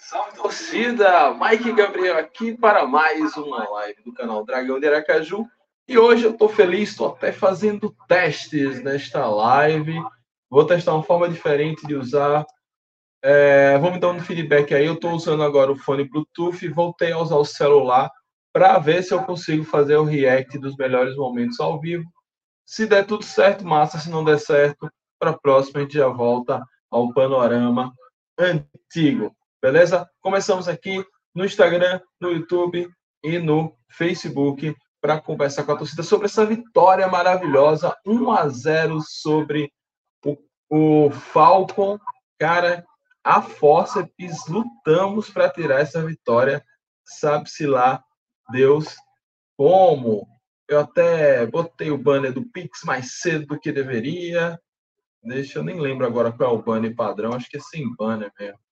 Salve torcida! Mike Gabriel aqui para mais uma live do canal Dragão de Aracaju. E hoje eu estou feliz, estou até fazendo testes nesta live. Vou testar uma forma diferente de usar. É, vou me dar um feedback aí. Eu estou usando agora o fone Bluetooth voltei a usar o celular para ver se eu consigo fazer o react dos melhores momentos ao vivo. Se der tudo certo, massa. Se não der certo, para a próxima a gente já volta ao panorama antigo. Beleza? Começamos aqui no Instagram, no YouTube e no Facebook para conversar com a torcida sobre essa vitória maravilhosa 1 a 0 sobre o, o Falcon. Cara, a Forceps lutamos para tirar essa vitória. Sabe-se lá, Deus, como. Eu até botei o banner do Pix mais cedo do que deveria. Deixa eu nem lembro agora qual é o banner padrão. Acho que é sem banner mesmo.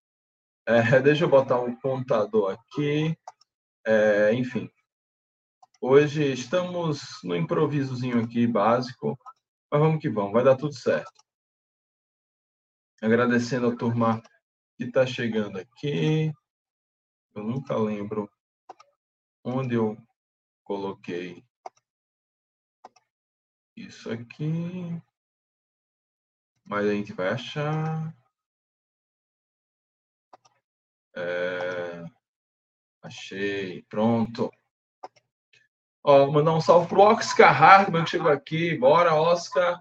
É, deixa eu botar um contador aqui. É, enfim. Hoje estamos no improvisozinho aqui, básico. Mas vamos que vamos, vai dar tudo certo. Agradecendo a turma que está chegando aqui. Eu nunca lembro onde eu coloquei isso aqui. Mas a gente vai achar. É... Achei, pronto. Ó, mandar um salve pro Oscar Hardman que chegou aqui. Bora, Oscar.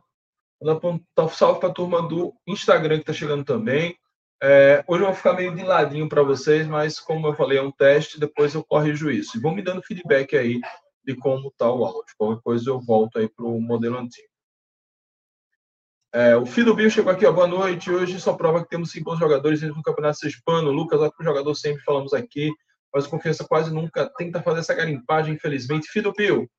Mandar um salve para a turma do Instagram que está chegando também. É, hoje eu vou ficar meio de ladinho para vocês, mas como eu falei, é um teste, depois eu corrijo isso. E vão me dando feedback aí de como está o áudio. Qualquer coisa eu volto aí para o modelo antigo. É, o Fido Bill chegou aqui, ó, boa noite. Hoje só prova que temos cinco bons jogadores no Campeonato Hispano. Lucas, ó, o jogador sempre falamos aqui, mas confiança quase nunca tenta fazer essa garimpagem, infelizmente. Fido Bill,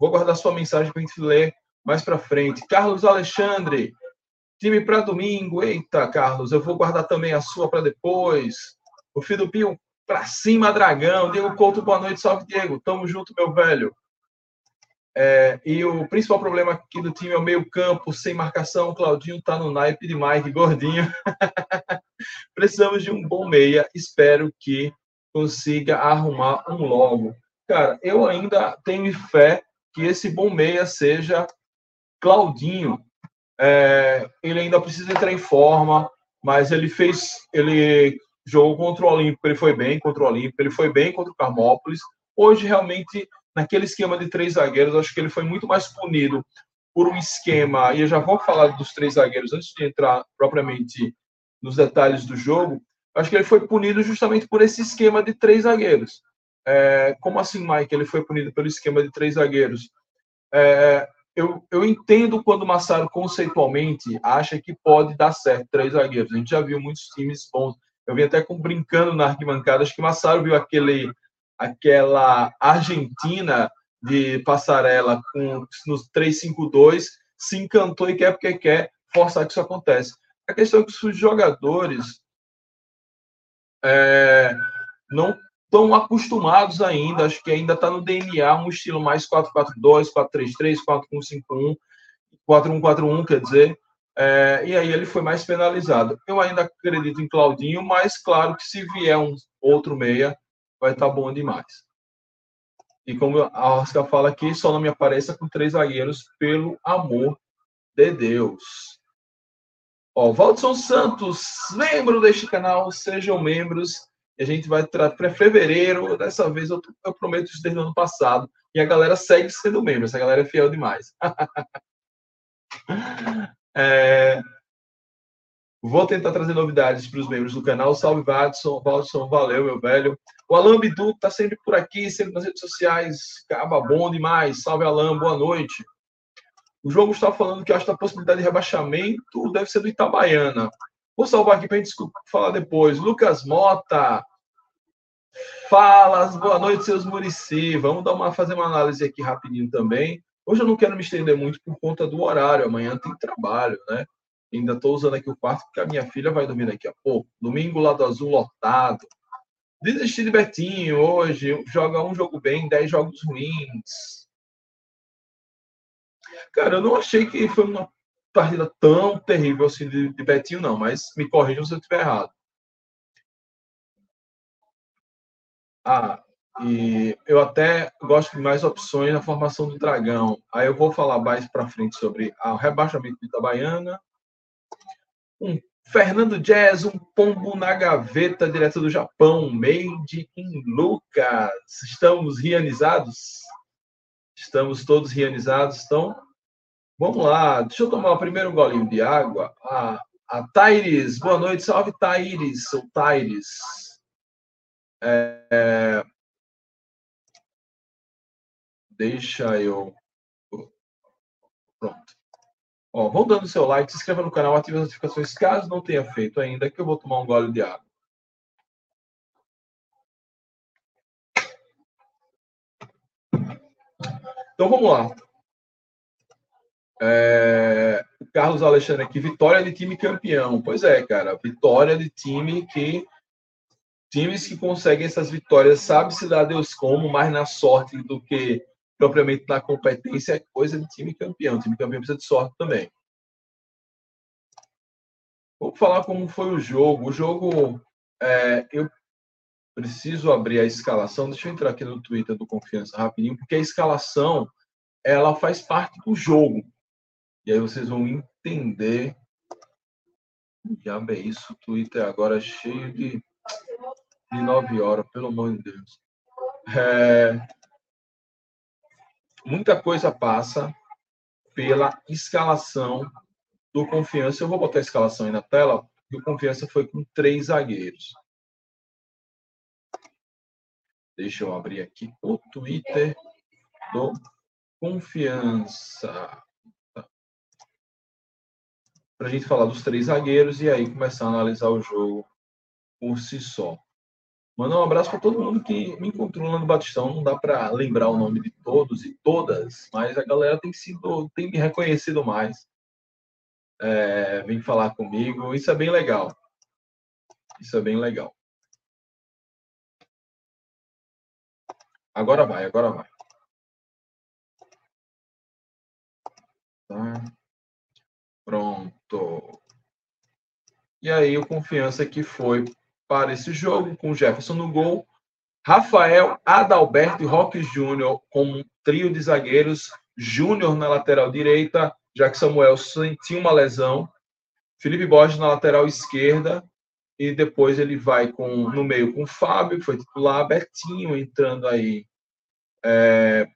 vou guardar sua mensagem para a gente ler mais para frente. Carlos Alexandre, time para domingo. Eita, Carlos, eu vou guardar também a sua para depois. O Fido Bill, para cima, Dragão. Diego Couto, boa noite. Salve, Diego. Tamo junto, meu velho. É, e o principal problema aqui do time é o meio-campo, sem marcação. O Claudinho tá no naipe de gordinho. Precisamos de um bom meia. Espero que consiga arrumar um logo. Cara, eu ainda tenho fé que esse bom meia seja Claudinho. É, ele ainda precisa entrar em forma, mas ele fez. Ele jogou contra o Olímpico, ele foi bem contra o Olímpico, ele foi bem contra o Carmópolis. Hoje, realmente, naquele esquema de três zagueiros, acho que ele foi muito mais punido por um esquema, e eu já vou falar dos três zagueiros antes de entrar propriamente nos detalhes do jogo, acho que ele foi punido justamente por esse esquema de três zagueiros. É, como assim, Mike? Ele foi punido pelo esquema de três zagueiros? É, eu, eu entendo quando o Massaro conceitualmente acha que pode dar certo três zagueiros. A gente já viu muitos times bons. Eu vim até com, brincando na arquibancada, acho que o Massaro viu aquele aquela Argentina de passarela com nos 3-5-2, se encantou e quer porque quer forçar que isso aconteça. A questão é que os jogadores é, não estão acostumados ainda, acho que ainda está no DNA um estilo mais 4-4-2, 4-3-3, 4-1-5-1, 4-1-4-1, quer dizer, é, e aí ele foi mais penalizado. Eu ainda acredito em Claudinho, mas claro que se vier um outro meia, vai estar tá bom demais. E como a Oscar fala aqui, só não me apareça com três zagueiros, pelo amor de Deus. Ó, Valdson Santos, membro deste canal, sejam membros. A gente vai para fevereiro. Dessa vez eu, eu prometo isso desde o ano passado. E a galera segue sendo membro. Essa galera é fiel demais. é, Vou tentar trazer novidades para os membros do canal. Salve, Watson. Watson, valeu, meu velho. O Alan Bidu está sempre por aqui, sempre nas redes sociais. Caba bom demais. Salve, Alan. Boa noite. O João está falando que acha que a possibilidade de rebaixamento deve ser do Itabaiana. Vou salvar aqui para a gente falar depois. Lucas Mota. Fala, boa noite, seus Murici. Vamos dar uma, fazer uma análise aqui rapidinho também. Hoje eu não quero me estender muito por conta do horário. Amanhã tem trabalho, né? Ainda estou usando aqui o quarto porque a minha filha vai dormir daqui a pouco. Domingo, lado azul lotado. Desistir de Betinho hoje. Joga um jogo bem, dez jogos ruins. Cara, eu não achei que foi uma partida tão terrível assim de, de Betinho, não. Mas me corrijam se eu estiver errado. Ah, e eu até gosto de mais opções na formação do Dragão. Aí eu vou falar mais para frente sobre o rebaixamento de Itabaiana. Um Fernando Jazz, um pombo na gaveta, direto do Japão, made in Lucas. Estamos realizados? Estamos todos realizados, então vamos lá. Deixa eu tomar o primeiro golinho de água. A, a Taires, boa noite, salve Taires, ou Taires. É, Deixa eu. Pronto. Ó, vão dando seu like, se inscreva no canal, ative as notificações caso não tenha feito ainda, que eu vou tomar um gole de água. Então vamos lá. É... Carlos Alexandre aqui, vitória de time campeão. Pois é, cara, vitória de time que times que conseguem essas vitórias sabe se dá Deus como, mais na sorte do que propriamente na competência, é coisa de time campeão. O time campeão precisa de sorte também. Vou falar como foi o jogo. O jogo, é, eu preciso abrir a escalação. Deixa eu entrar aqui no Twitter do Confiança rapidinho, porque a escalação ela faz parte do jogo. E aí vocês vão entender. Já bem isso, o Twitter agora é cheio de, de nove horas, pelo amor de Deus. É, muita coisa passa pela escalação do Confiança. Eu vou botar a escalação aí na tela. O Confiança foi com três zagueiros. Deixa eu abrir aqui o Twitter do Confiança. Para a gente falar dos três zagueiros e aí começar a analisar o jogo por si só. Mandar um abraço para todo mundo que me encontrou lá no Batistão. Não dá para lembrar o nome de todos e todas, mas a galera tem sido, tem me reconhecido mais. É, vem falar comigo. Isso é bem legal. Isso é bem legal. Agora vai, agora vai. Tá. Pronto. E aí o confiança que foi para esse jogo, com Jefferson no gol, Rafael, Adalberto e Roque Júnior como um trio de zagueiros, Júnior na lateral direita, já que Samuel sentiu uma lesão, Felipe Borges na lateral esquerda, e depois ele vai com no meio com o Fábio, que foi titular, Betinho entrando aí é,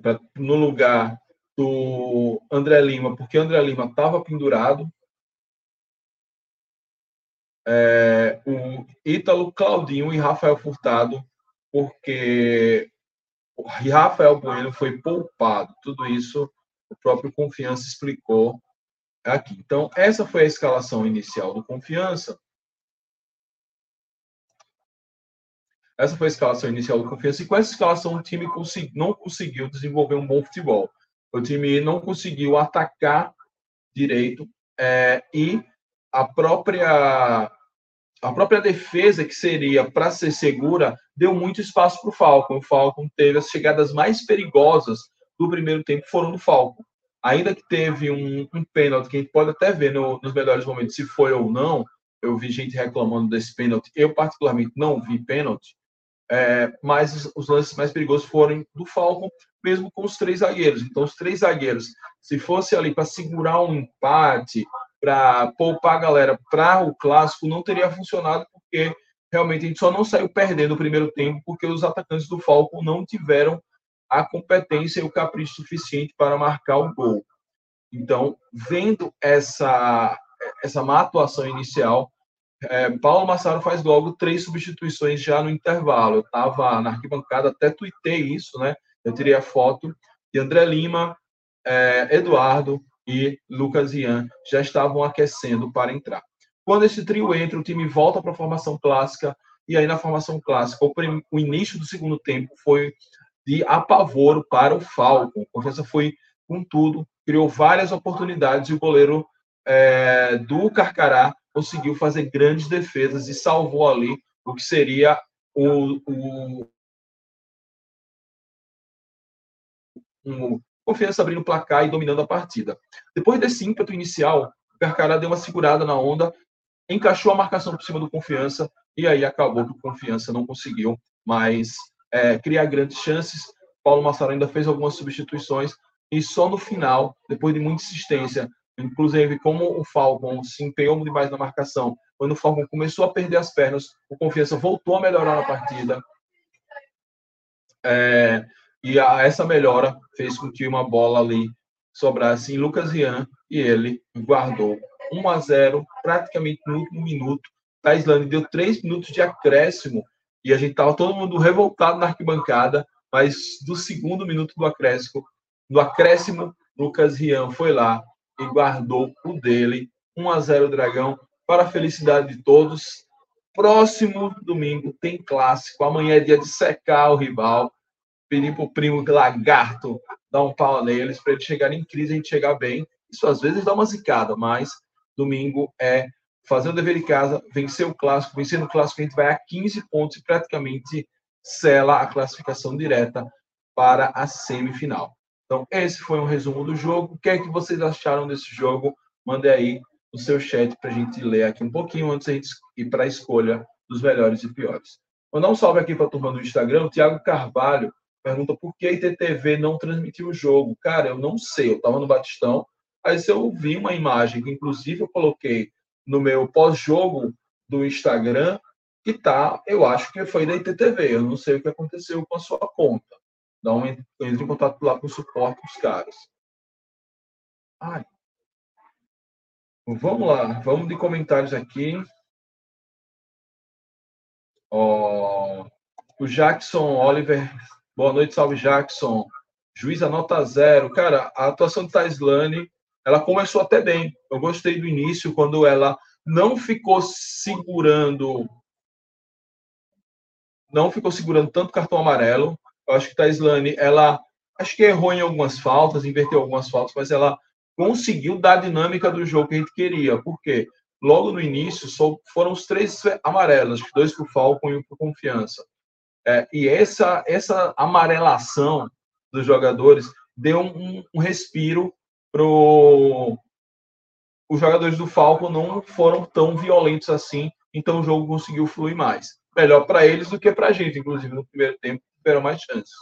pra, no lugar do André Lima, porque André Lima estava pendurado, é, o Ítalo, Claudinho e Rafael Furtado, porque Rafael Bueno foi poupado. Tudo isso o próprio Confiança explicou aqui. Então, essa foi a escalação inicial do Confiança. Essa foi a escalação inicial do Confiança. E com essa escalação, o time não conseguiu desenvolver um bom futebol. O time não conseguiu atacar direito é, e a própria a própria defesa, que seria para ser segura, deu muito espaço para o Falcon. O Falcon teve as chegadas mais perigosas do primeiro tempo foram do Falcon. Ainda que teve um, um pênalti, que a gente pode até ver no, nos melhores momentos se foi ou não, eu vi gente reclamando desse pênalti. Eu, particularmente, não vi pênalti. É, mas os, os lances mais perigosos foram do Falcon, mesmo com os três zagueiros. Então, os três zagueiros, se fosse ali para segurar um empate, para poupar a galera para o clássico não teria funcionado, porque realmente a gente só não saiu perdendo o primeiro tempo, porque os atacantes do Falcon não tiveram a competência e o capricho suficiente para marcar o gol. Então, vendo essa, essa má atuação inicial, é, Paulo Massaro faz logo três substituições já no intervalo. Eu estava na arquibancada, até tuitei isso, né? Eu tirei a foto de André Lima, é, Eduardo, e Lucas Ian já estavam aquecendo para entrar. Quando esse trio entra, o time volta para a formação clássica, e aí na formação clássica, o, o início do segundo tempo foi de apavoro para o Falcon. A confiança foi com tudo, criou várias oportunidades e o goleiro é, do Carcará conseguiu fazer grandes defesas e salvou ali o que seria o, o, um, Confiança abrindo o placar e dominando a partida. Depois desse ímpeto inicial, o Carcará deu uma segurada na onda encaixou a marcação por cima do Confiança e aí acabou que o Confiança não conseguiu mais é, criar grandes chances. Paulo Massaro ainda fez algumas substituições e só no final, depois de muita insistência, inclusive como o Falcon se empenhou demais na marcação, quando o Falcon começou a perder as pernas, o Confiança voltou a melhorar na partida. É, e a, essa melhora fez com que uma bola ali sobrasse em Lucas Rian e ele guardou 1 a 0 praticamente no último minuto. Taislane deu três minutos de acréscimo e a gente estava todo mundo revoltado na arquibancada, mas do segundo minuto do acréscimo, do acréscimo, Lucas Rian foi lá e guardou o dele. 1 a 0 Dragão, para a felicidade de todos. Próximo domingo tem clássico. Amanhã é dia de secar o rival. Pedir para o primo lagarto dar um pau neles para eles chegarem em crise, a gente chegar bem. Isso às vezes dá uma zicada, mas domingo é fazer o dever de casa, vencer o clássico. Vencendo o clássico, a gente vai a 15 pontos e praticamente sela a classificação direta para a semifinal. Então, esse foi um resumo do jogo. O que é que vocês acharam desse jogo? Mande aí no seu chat para a gente ler aqui um pouquinho antes de a gente ir para a escolha dos melhores e piores. Mandar um salve aqui para a turma do Instagram. O Thiago Carvalho pergunta por que a ITTV não transmitiu o jogo. Cara, eu não sei. Eu estava no Batistão, aí eu vi uma imagem que, inclusive, eu coloquei no meu pós-jogo do Instagram, que tá, eu acho que foi da ITTV. Eu não sei o que aconteceu com a sua conta. Dá um, entre em contato lá com o suporte dos caras. Ai. Vamos lá, vamos de comentários aqui. O Jackson Oliver, boa noite, salve Jackson. Juiz a nota zero. Cara, a atuação de Taislane, ela começou até bem. Eu gostei do início, quando ela não ficou segurando não ficou segurando tanto cartão amarelo. Eu acho que Taislane, ela acho que errou em algumas faltas, inverteu algumas faltas, mas ela conseguiu dar a dinâmica do jogo que a gente queria. Por quê? Logo no início, só foram os três amarelos, dois para o Falcon e um para Confiança. É, e essa, essa amarelação dos jogadores deu um, um respiro para os jogadores do Falcon não foram tão violentos assim, então o jogo conseguiu fluir mais. Melhor para eles do que para a gente, inclusive no primeiro tempo tiveram mais chances.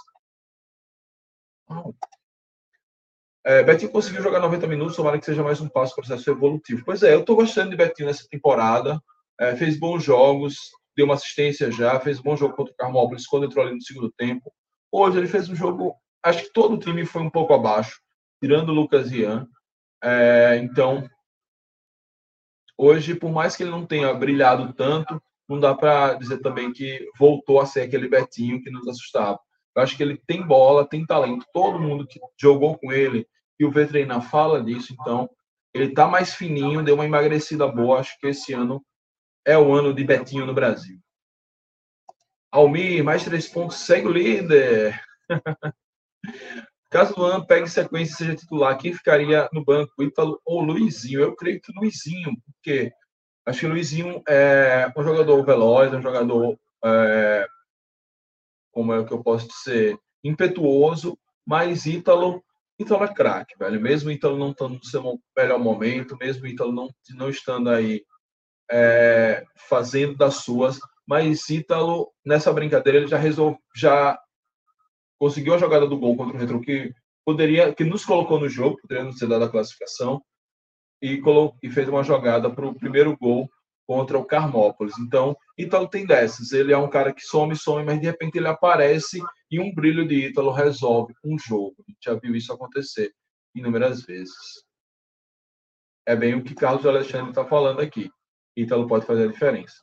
É, Betinho conseguiu jogar 90 minutos, tomara que seja mais um passo para o processo evolutivo. Pois é, eu estou gostando de Betinho nessa temporada. É, fez bons jogos, deu uma assistência já, fez um bom jogo contra o Carmópolis quando entrou ali no segundo tempo. Hoje ele fez um jogo, acho que todo o time foi um pouco abaixo, tirando o Lucas Ian. É, então, hoje, por mais que ele não tenha brilhado tanto, não dá para dizer também que voltou a ser aquele Betinho que nos assustava. Eu acho que ele tem bola, tem talento. Todo mundo que jogou com ele e o Vetreina fala disso, então ele está mais fininho, deu uma emagrecida boa. Acho que esse ano é o ano de Betinho no Brasil. Almir, mais três pontos, segue o líder. Caso Luan pegue sequência e seja titular, quem ficaria no banco? Ítalo ou Luizinho? Eu creio que Luizinho, porque Acho que Luizinho é um jogador veloz, um jogador, é, como é que eu posso dizer, impetuoso, mas Ítalo, Ítalo é craque, velho. Mesmo Ítalo não estando no seu melhor momento, mesmo Ítalo não, não estando aí é, fazendo das suas, mas Ítalo, nessa brincadeira, ele já resolveu, já conseguiu a jogada do gol contra o Retro que poderia, que nos colocou no jogo, poderia nos ter dado a classificação, e, e fez uma jogada para o primeiro gol contra o Carmópolis. Então, Ítalo tem dessas. Ele é um cara que some, some, mas de repente ele aparece e um brilho de Ítalo resolve um jogo. A gente já viu isso acontecer inúmeras vezes. É bem o que Carlos Alexandre está falando aqui. Ítalo pode fazer a diferença.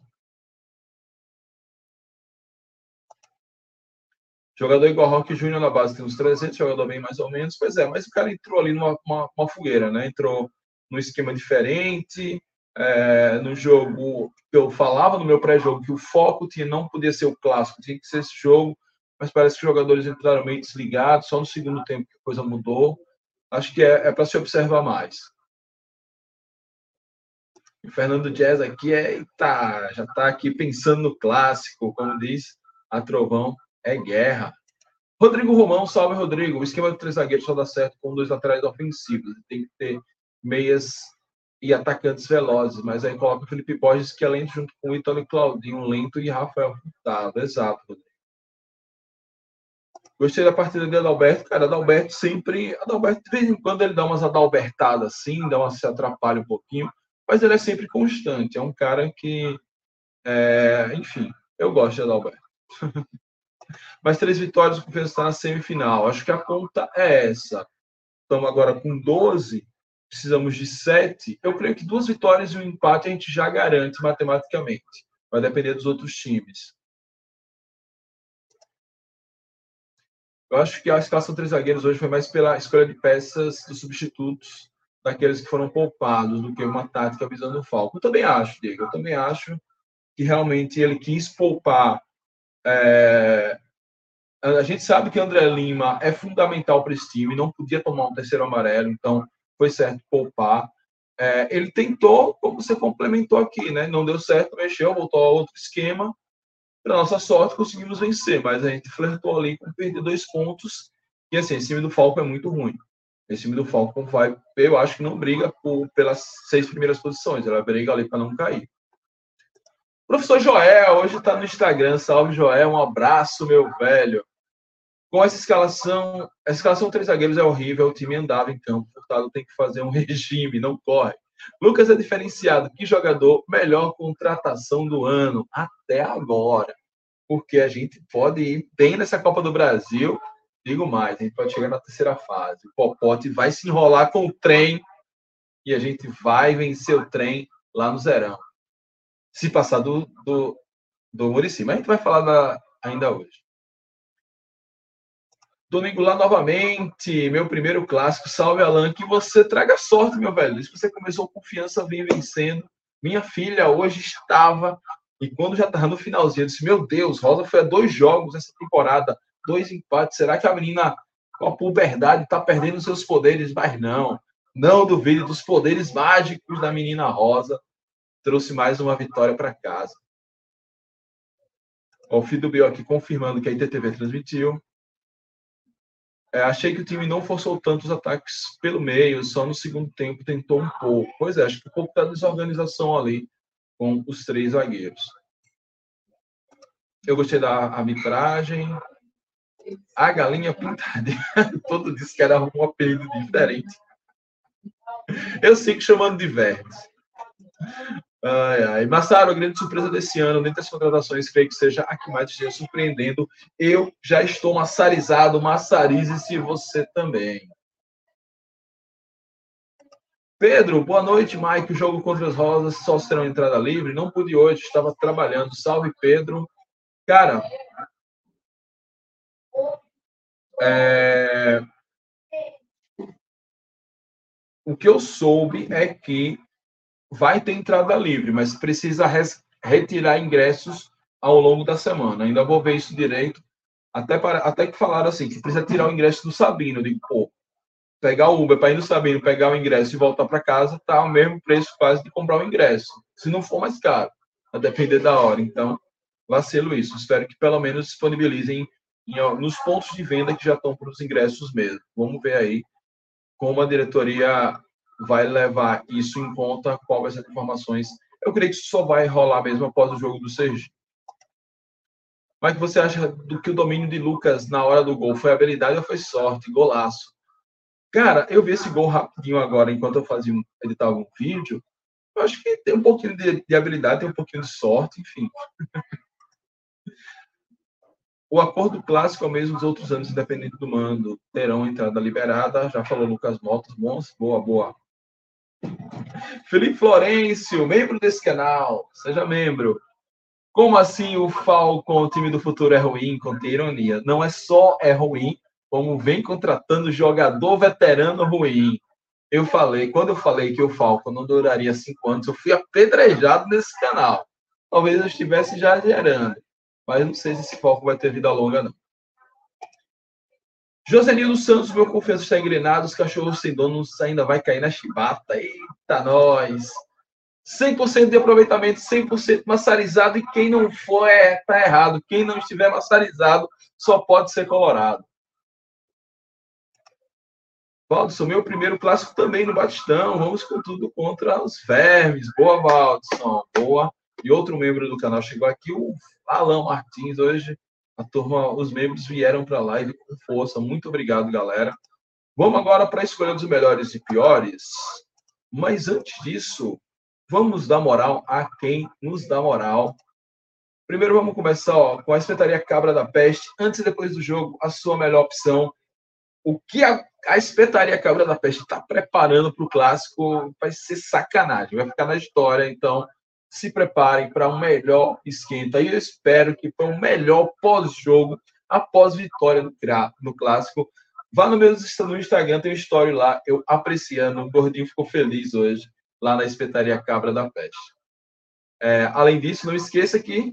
Jogador igual Rock Júnior na base tem uns 300, jogador bem mais ou menos. Pois é, mas o cara entrou ali numa uma, uma fogueira, né? Entrou num esquema diferente, é, no jogo eu falava no meu pré-jogo que o foco tinha, não podia ser o clássico, tinha que ser esse jogo, mas parece que os jogadores entraram meio desligados, só no segundo tempo que a coisa mudou. Acho que é, é para se observar mais. O Fernando Jazz aqui é, eita, já está aqui pensando no clássico, como diz a Trovão, é guerra. Rodrigo Romão, salve Rodrigo. O esquema de três zagueiros só dá certo com dois laterais ofensivos. Tem que ter meias e atacantes velozes, mas aí coloca o Felipe Borges, que é lento, junto com o Ítalo Claudinho, lento, e Rafael Furtado. Exato, Rodrigo. Gostei da partida de Adalberto. Cara, Adalberto sempre. Adalberto, de vez em quando, ele dá umas adalbertadas assim, dá uma, se atrapalha um pouquinho, mas ele é sempre constante. É um cara que. É, enfim, eu gosto de Adalberto. mas três vitórias, o Confiança está na semifinal. Acho que a conta é essa. Estamos agora com 12 precisamos de sete, eu creio que duas vitórias e um empate a gente já garante matematicamente. Vai depender dos outros times. Eu acho que a escalação três zagueiros hoje foi mais pela escolha de peças dos substitutos daqueles que foram poupados do que uma tática visando o Falco. Eu também acho, Diego. Eu também acho que realmente ele quis poupar. É... A gente sabe que André Lima é fundamental para esse time, não podia tomar um terceiro amarelo, então foi certo poupar. É, ele tentou, como você complementou aqui, né? Não deu certo, mexeu, voltou a outro esquema. Para nossa sorte, conseguimos vencer, mas a gente flertou ali com perder dois pontos. E assim, esse time do Falco é muito ruim. Esse time do Falco vai, eu acho que não briga por, pelas seis primeiras posições, ela briga ali para não cair. Professor Joel, hoje está no Instagram. Salve, Joel. Um abraço, meu velho. Com essa escalação, a escalação três zagueiros é horrível, o time andava em campo, Furtado tem que fazer um regime, não corre. Lucas é diferenciado, que jogador, melhor contratação do ano, até agora. Porque a gente pode ir bem nessa Copa do Brasil, digo mais, a gente pode chegar na terceira fase. O Popote vai se enrolar com o trem e a gente vai vencer o trem lá no Zerão. Se passar do, do, do Murici. Mas a gente vai falar da, ainda hoje. Domingo lá novamente, meu primeiro clássico. Salve, Alan. Que você traga sorte, meu velho. Isso que você começou confiança, vem vencendo. Minha filha hoje estava, e quando já estava no finalzinho, eu disse: Meu Deus, Rosa foi a dois jogos essa temporada, dois empates. Será que a menina, com a puberdade, está perdendo seus poderes? Mas não, não duvide dos poderes mágicos da menina Rosa. Trouxe mais uma vitória para casa. O filho do Bio aqui confirmando que a ITTV transmitiu. É, achei que o time não forçou tantos ataques pelo meio, só no segundo tempo tentou um pouco. Pois é, acho que um pouco da desorganização ali com os três zagueiros. Eu gostei da arbitragem. A galinha pintada. Todo disse que era um apelido diferente. Eu sigo chamando de Verdes. Ai, ai. Massaro, a grande surpresa desse ano, dentre as contratações, creio que seja a que mais esteja surpreendendo. Eu já estou massarizado, massarize-se você também. Pedro, boa noite, Mike. O jogo contra as Rosas só serão entrada livre. Não pude hoje, estava trabalhando. Salve, Pedro. Cara, é... o que eu soube é que vai ter entrada livre, mas precisa retirar ingressos ao longo da semana. Ainda vou ver isso direito. Até, para, até que falaram assim, que precisa tirar o ingresso do Sabino. Eu digo, pô, pegar o Uber para ir no Sabino, pegar o ingresso e voltar para casa, tá o mesmo preço quase de comprar o ingresso. Se não for mais caro, a depender da hora. Então, vacilo isso. Espero que pelo menos disponibilizem em, nos pontos de venda que já estão para os ingressos mesmo. Vamos ver aí como a diretoria vai levar isso em conta, qual vai ser as informações. Eu creio que isso só vai rolar mesmo após o jogo do Sergipe. Mas você acha do que o domínio de Lucas na hora do gol foi habilidade ou foi sorte? Golaço. Cara, eu vi esse gol rapidinho agora, enquanto eu fazia editava um vídeo. Eu acho que tem um pouquinho de, de habilidade, tem um pouquinho de sorte, enfim. o acordo clássico é o mesmo dos outros anos, independente do mando. Terão entrada liberada. Já falou Lucas Motos. Bons, boa, boa. Felipe Florencio, membro desse canal, seja membro. Como assim o Falcon, o time do futuro, é ruim? Contei ironia. Não é só é ruim, como vem contratando jogador veterano ruim. Eu falei, quando eu falei que o Falcon não duraria cinco anos, eu fui apedrejado nesse canal. Talvez eu estivesse já gerando, mas não sei se esse Falcon vai ter vida longa, não. Josenildo Santos, meu confiança está engrenado, os cachorros sem dono ainda vai cair na chibata. Eita, nós! 100% de aproveitamento, 100% massarizado, e quem não for, é, tá errado. Quem não estiver massarizado só pode ser colorado. Valdson, meu primeiro clássico também no Batistão. Vamos com tudo contra os vermes. Boa, Valdson. Boa. E outro membro do canal chegou aqui, o Alan Martins. Hoje a turma, os membros vieram para a live com força. Muito obrigado, galera. Vamos agora para a escolha dos melhores e piores. Mas antes disso, vamos dar moral a quem nos dá moral. Primeiro vamos começar ó, com a espetaria Cabra da Peste. Antes e depois do jogo, a sua melhor opção. O que a, a espetaria Cabra da Peste está preparando para o clássico vai ser sacanagem, vai ficar na história. Então, se preparem para um melhor esquenta. E eu espero que para um melhor pós-jogo, após vitória no, no clássico. Vá no meu no Instagram, tem um story lá, eu apreciando. O gordinho ficou feliz hoje, lá na espetaria Cabra da Peste. É, além disso, não esqueça que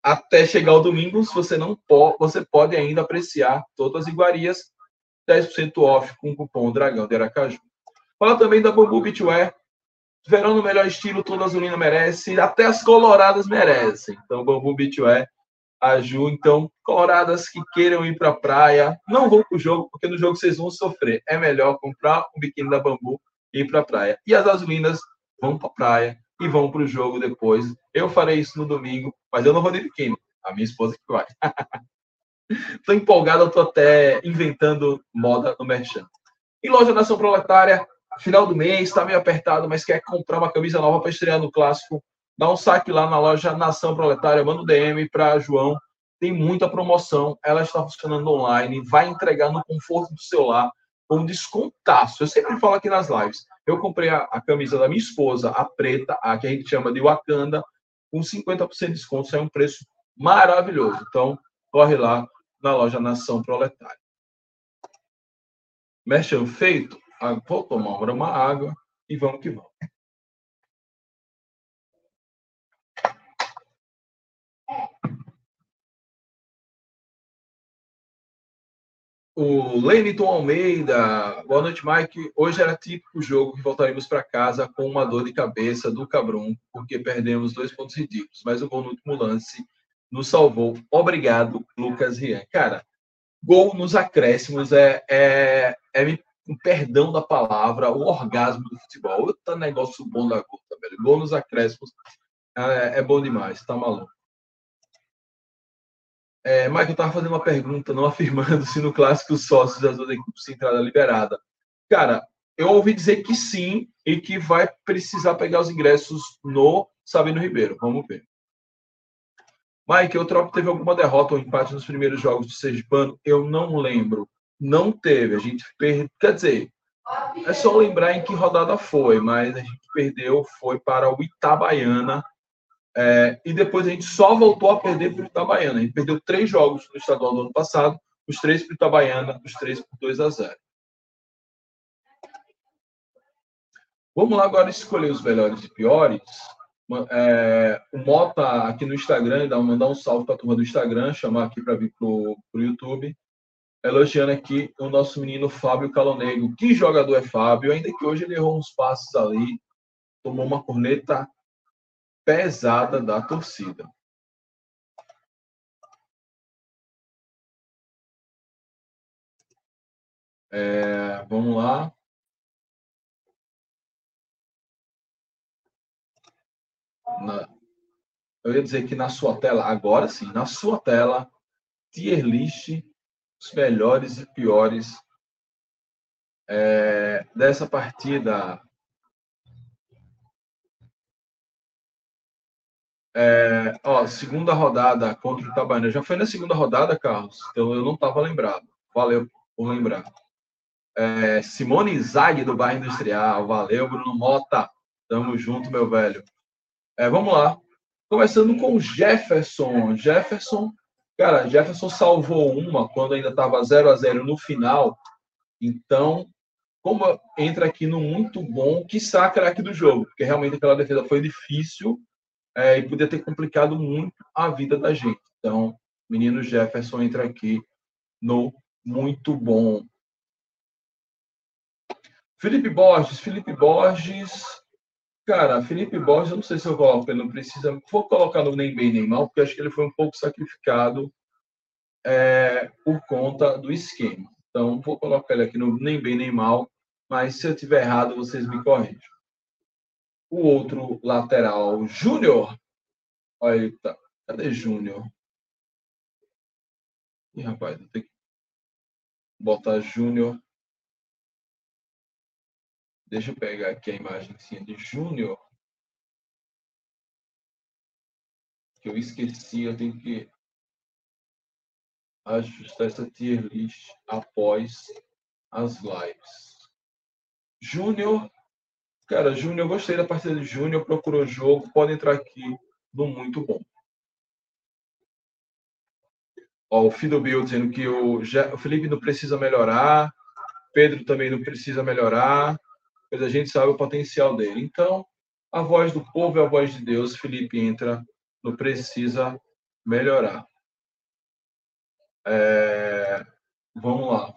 até chegar o domingo, se você não pode, você pode ainda apreciar todas as iguarias, 10% off com o cupom Dragão de Aracaju. Fala também da Bambu Beachwear, Verão no melhor estilo, toda azulina merece, até as coloradas merecem. Então, Bambu Beachwear, a Ju. Então, coloradas que queiram ir para a praia, não vão para o jogo, porque no jogo vocês vão sofrer. É melhor comprar um biquíni da Bambu e ir para a praia. E as azulinas vão para a praia e vão para o jogo depois. Eu farei isso no domingo, mas eu não vou de biquíni. A minha esposa que vai. Estou empolgado, estou até inventando moda no Merchan. E loja Nação Proletária, final do mês, está meio apertado, mas quer comprar uma camisa nova para estrear no clássico, dá um saque lá na loja Nação Proletária, manda um DM para João. Tem muita promoção, ela está funcionando online, vai entregar no conforto do celular, com descontaço. Eu sempre falo aqui nas lives. Eu comprei a, a, camisa da minha esposa, a preta, a que a gente chama de Wakanda, com 50% de desconto. Isso é um preço maravilhoso. Então, corre lá na loja Nação Proletária. Merchan feito? Vou tomar uma água e vamos que vamos. O Leniton Almeida, boa noite, Mike. Hoje era típico jogo que voltaríamos para casa com uma dor de cabeça do Cabrum, porque perdemos dois pontos ridículos, mas o gol no último lance nos salvou. Obrigado, Lucas Rian. Cara, gol nos acréscimos é, é, é com perdão da palavra, o orgasmo do futebol. Outro negócio bom da gota, velho. Gol nos acréscimos é, é bom demais, tá maluco. É, Michael estava fazendo uma pergunta, não afirmando se no clássico os sócios da zona de entrada liberada. Cara, eu ouvi dizer que sim e que vai precisar pegar os ingressos no Sabino Ribeiro. Vamos ver. Mike, o Trop teve alguma derrota ou empate nos primeiros jogos do Sergipano? Eu não lembro. Não teve. A gente perdeu. Quer dizer, é só lembrar em que rodada foi, mas a gente perdeu, foi para o Itabaiana. É, e depois a gente só voltou a perder para o Itabaiana. A gente perdeu três jogos no estadual do ano passado, os três para o Itabaiana, os três por 2 a 0. Vamos lá agora escolher os melhores e piores. É, o Mota aqui no Instagram, mandar um salve para a turma do Instagram, chamar aqui para vir para o YouTube elogiando aqui o nosso menino Fábio Calonego. Que jogador é Fábio? Ainda que hoje ele errou uns passos ali, tomou uma corneta pesada da torcida. É, vamos lá. Na, eu ia dizer que na sua tela, agora sim, na sua tela, tier list os melhores e piores é, dessa partida. É, ó, segunda rodada contra o Itabaiana. Já foi na segunda rodada, Carlos? Então eu não estava lembrado. Valeu por lembrar. É, Simone Zag, do bairro Industrial. Valeu, Bruno Mota. Tamo junto, meu velho. É, vamos lá. Começando com Jefferson. Jefferson Cara, Jefferson salvou uma quando ainda estava 0 a 0 no final. Então, como entra aqui no muito bom, que craque do jogo, porque realmente aquela defesa foi difícil é, e podia ter complicado muito a vida da gente. Então, menino Jefferson entra aqui no muito bom. Felipe Borges, Felipe Borges, cara, Felipe Borges, eu não sei se eu coloco, ele não precisa, vou colocar no nem bem nem mal, porque acho que ele foi um pouco sacrificado é, por conta do esquema. Então, vou colocar ele aqui no nem bem nem mal, mas se eu tiver errado, vocês me corrigem. O outro lateral, Júnior. Olha ele, tá. Cadê Júnior? Ih, rapaz, tem que botar Júnior. Deixa eu pegar aqui a imagem de Júnior. Que eu esqueci, eu tenho que ajustar essa tier list após as lives. Júnior, cara, Júnior, gostei da partida de Júnior, procurou jogo, pode entrar aqui no muito bom. Ó, o Fido Bill dizendo que o, o Felipe não precisa melhorar, Pedro também não precisa melhorar, mas a gente sabe o potencial dele. Então, a voz do povo é a voz de Deus. Felipe entra no precisa melhorar. É, vamos lá.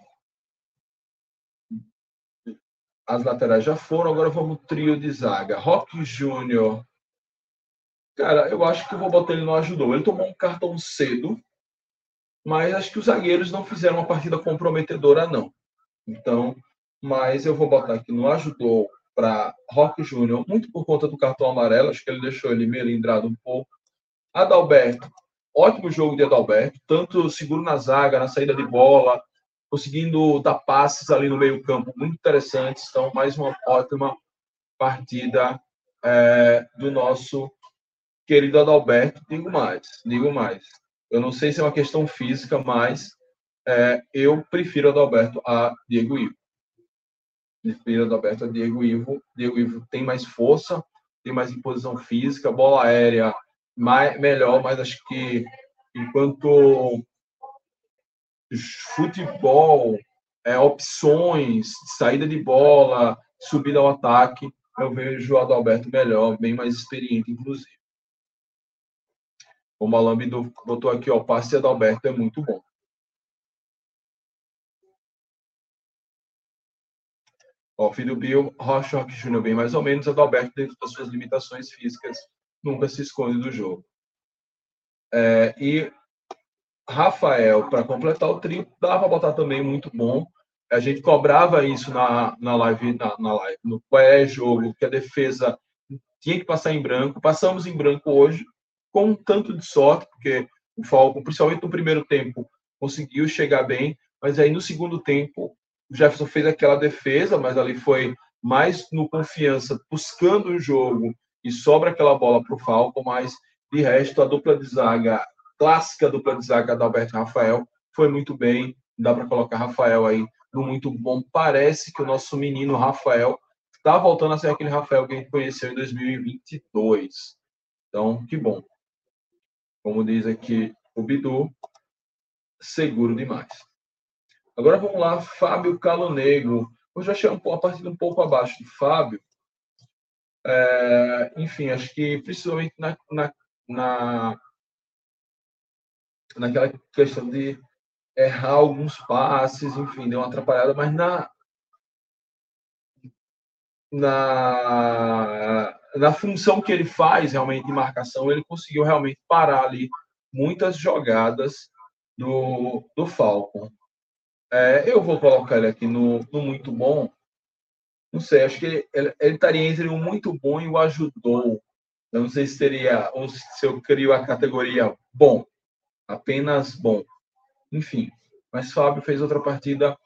As laterais já foram, agora vamos trio de zaga. Rock Júnior. Cara, eu acho que eu vou botar ele no ajudou. Ele tomou um cartão cedo, mas acho que os zagueiros não fizeram uma partida comprometedora, não. Então, mas eu vou botar aqui no ajudou para Rock Júnior, muito por conta do cartão amarelo, acho que ele deixou ele melindrado um pouco. Adalberto, ótimo jogo de Adalberto, tanto seguro na zaga, na saída de bola, conseguindo dar passes ali no meio-campo muito interessantes. Então, mais uma ótima partida é, do nosso querido Adalberto. Digo mais, digo mais. Eu não sei se é uma questão física, mas é, eu prefiro Adalberto a Diego Ivo prefiro Adalberto a Diego Ivo. Diego Ivo tem mais força, tem mais imposição física, bola aérea mais, melhor, mas acho que enquanto futebol, é, opções, saída de bola, subida ao ataque, eu vejo o Adalberto melhor, bem mais experiente, inclusive. O Malambi botou aqui, ó, o passe de Adalberto é muito bom. Ó, filho Bill, Rocha Rock Júnior bem mais ou menos, Adalberto, dentro das suas limitações físicas, nunca se esconde do jogo. É, e Rafael, para completar o trio, dava para botar também muito bom. A gente cobrava isso na, na live, na, na live, no pré-jogo, que a defesa tinha que passar em branco. Passamos em branco hoje, com um tanto de sorte, porque o Falcon, principalmente no primeiro tempo, conseguiu chegar bem, mas aí no segundo tempo o Jefferson fez aquela defesa, mas ali foi mais no confiança, buscando o jogo e sobra aquela bola para o Falco, mas de resto a dupla de zaga, clássica dupla de zaga da Alberto Rafael, foi muito bem. Dá para colocar Rafael aí no muito bom. Parece que o nosso menino Rafael está voltando a ser aquele Rafael que a gente conheceu em 2022. Então, que bom. Como diz aqui o Bidu, seguro demais. Agora vamos lá, Fábio Calonego. Eu já achei a partida um pouco abaixo do Fábio. É, enfim, acho que principalmente na, na, na, naquela questão de errar alguns passes, enfim, deu uma atrapalhada, mas na, na, na função que ele faz realmente de marcação, ele conseguiu realmente parar ali muitas jogadas do, do Falcon. É, eu vou colocar ele aqui no, no, muito bom. Não sei, acho que ele, ele, estaria entre o muito bom e o ajudou. Eu não sei se teria, ou se eu crio a categoria bom, apenas bom. Enfim, mas Fábio fez outra partida.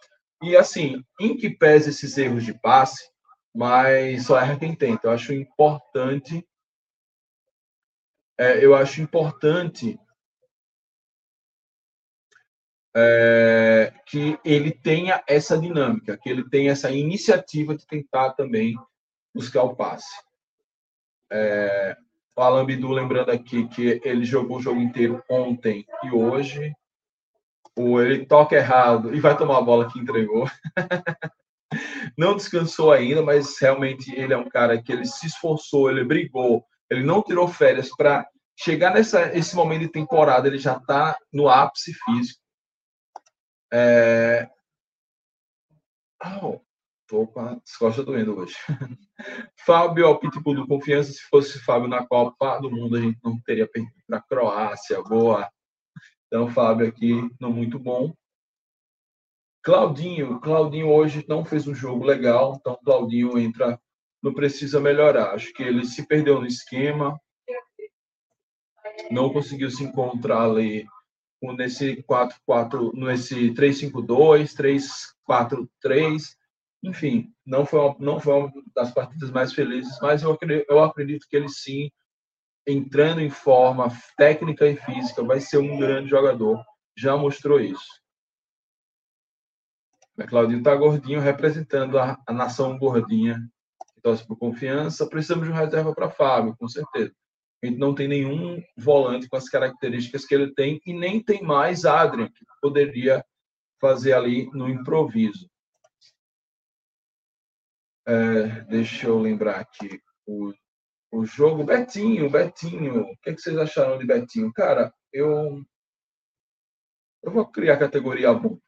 E assim, em que pese esses erros de passe, mas só erra quem tenta. Eu acho importante. É, eu acho importante é, que ele tenha essa dinâmica, que ele tenha essa iniciativa de tentar também buscar o passe. É, o Alan Bidu lembrando aqui que ele jogou o jogo inteiro ontem e hoje. Ou ele toca errado e vai tomar a bola que entregou. não descansou ainda, mas realmente ele é um cara que ele se esforçou, ele brigou, ele não tirou férias para chegar nessa esse momento de temporada, ele já está no ápice físico. É... Oh, tô com a costas doendo hoje. Fábio, ao pitbull do confiança, se fosse Fábio na Copa do Mundo, a gente não teria perdido para a Croácia, boa. Então, Fábio aqui, não muito bom. Claudinho, Claudinho hoje não fez um jogo legal, então Claudinho entra, não precisa melhorar. Acho que ele se perdeu no esquema, não conseguiu se encontrar ali nesse 4-4, nesse 3-5-2, 3-4-3, enfim, não foi, uma, não foi uma das partidas mais felizes, mas eu acredito, eu acredito que ele sim, entrando em forma técnica e física, vai ser um grande jogador. Já mostrou isso. O Claudinho está gordinho, representando a, a nação gordinha, torce por confiança. Precisamos de um reserva para Fábio, com certeza. Gente não tem nenhum volante com as características que ele tem e nem tem mais Adrian, que poderia fazer ali no improviso. É, deixa eu lembrar aqui o, o jogo. Betinho, Betinho. O que, é que vocês acharam de Betinho? Cara, eu, eu vou criar a categoria bom.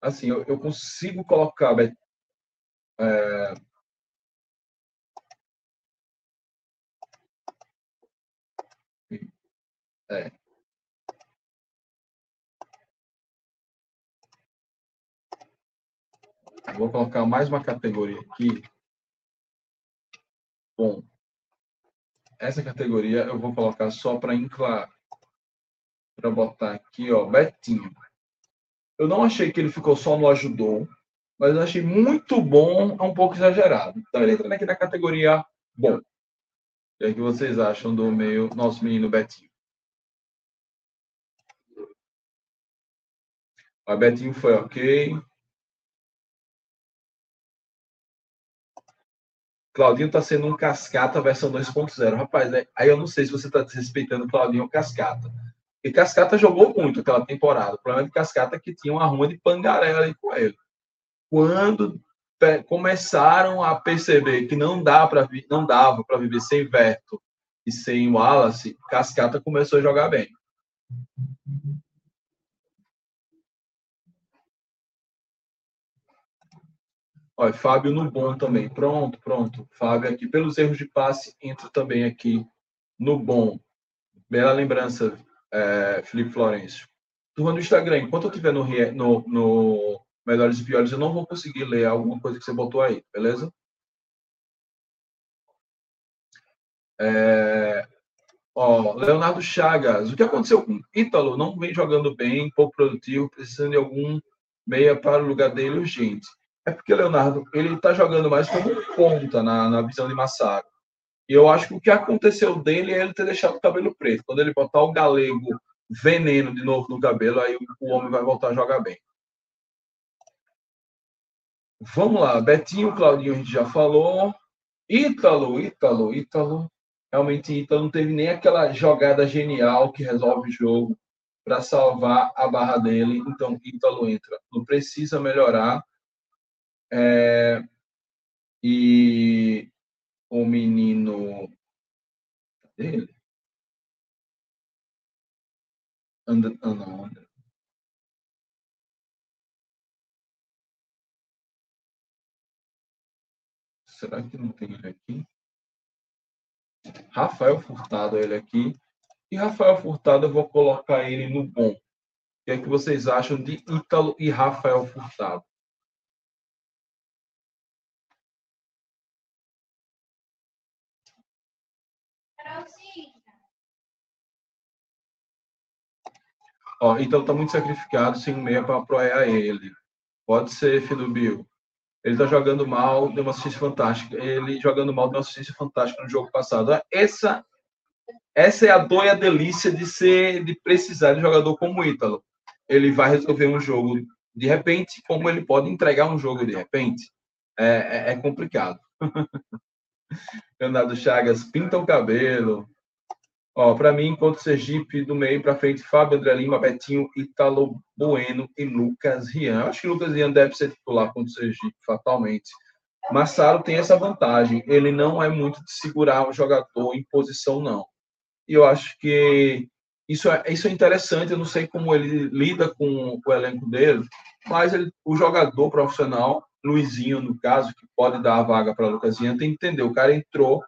Assim, eu, eu consigo colocar é, é, Vou colocar mais uma categoria aqui. Bom, essa categoria eu vou colocar só para incluir, para botar aqui, ó, Betinho. Eu não achei que ele ficou só no ajudou, mas eu achei muito bom, é um pouco exagerado. Então ele entra aqui na categoria bom. O que, é que vocês acham do meio nosso menino Betinho? O Betinho foi ok. Claudinho está sendo um cascata versão 2.0. Rapaz, né? aí eu não sei se você está desrespeitando Claudinho ou cascata. E Cascata jogou muito aquela temporada. O problema de Cascata é que tinha uma ruma de pangaré ali com ele. Quando começaram a perceber que não dá para não dava para viver sem Verto e sem Wallace, Cascata começou a jogar bem. Olha, Fábio no bom também. Pronto, pronto. Fábio aqui, pelos erros de passe, entra também aqui no bom. Bela lembrança, é, Felipe Florencio. Turma do Instagram, enquanto eu estiver no, no, no Melhores e Piores, eu não vou conseguir ler alguma coisa que você botou aí, beleza? É, ó, Leonardo Chagas, o que aconteceu com Ítalo? Não vem jogando bem, pouco produtivo, precisando de algum meia para o lugar dele urgente. É porque, Leonardo, ele está jogando mais como ponta na, na visão de Massaro. E eu acho que o que aconteceu dele é ele ter deixado o cabelo preto. Quando ele botar o galego veneno de novo no cabelo, aí o homem vai voltar a jogar bem. Vamos lá, Betinho, Claudinho, a gente já falou. Ítalo, Ítalo, Ítalo. Realmente, Ítalo não teve nem aquela jogada genial que resolve o jogo para salvar a barra dele. Então, Ítalo entra. Não precisa melhorar. É, e o menino dele. Anda, ah, não. Será que não tem ele aqui? Rafael Furtado, ele aqui. E Rafael Furtado, eu vou colocar ele no bom. O que é que vocês acham de Ítalo e Rafael Furtado? Ó, então tá muito sacrificado sem um meia para apoiar ele. Pode ser, filho Bill. Ele tá jogando mal, deu uma assistência fantástica. Ele jogando mal, deu uma assistência fantástica no jogo passado. Essa, essa é a dor e a delícia de ser, de precisar de jogador como o Ítalo. Ele vai resolver um jogo de repente, como ele pode entregar um jogo de repente. É, é, é complicado. Leonardo Chagas pinta o cabelo, Ó, para mim, enquanto Sergipe, do meio para frente, Fábio André Lima, Betinho, Italo Bueno e Lucas Rian. Acho que Lucas Rian deve ser titular contra o Sergipe, fatalmente. Massaro tem essa vantagem. Ele não é muito de segurar o jogador em posição, não. E eu acho que isso é, isso é interessante. Eu não sei como ele lida com o elenco dele, mas ele, o jogador profissional, Luizinho, no caso, que pode dar a vaga para Lucas Rian, tem que entender. O cara entrou,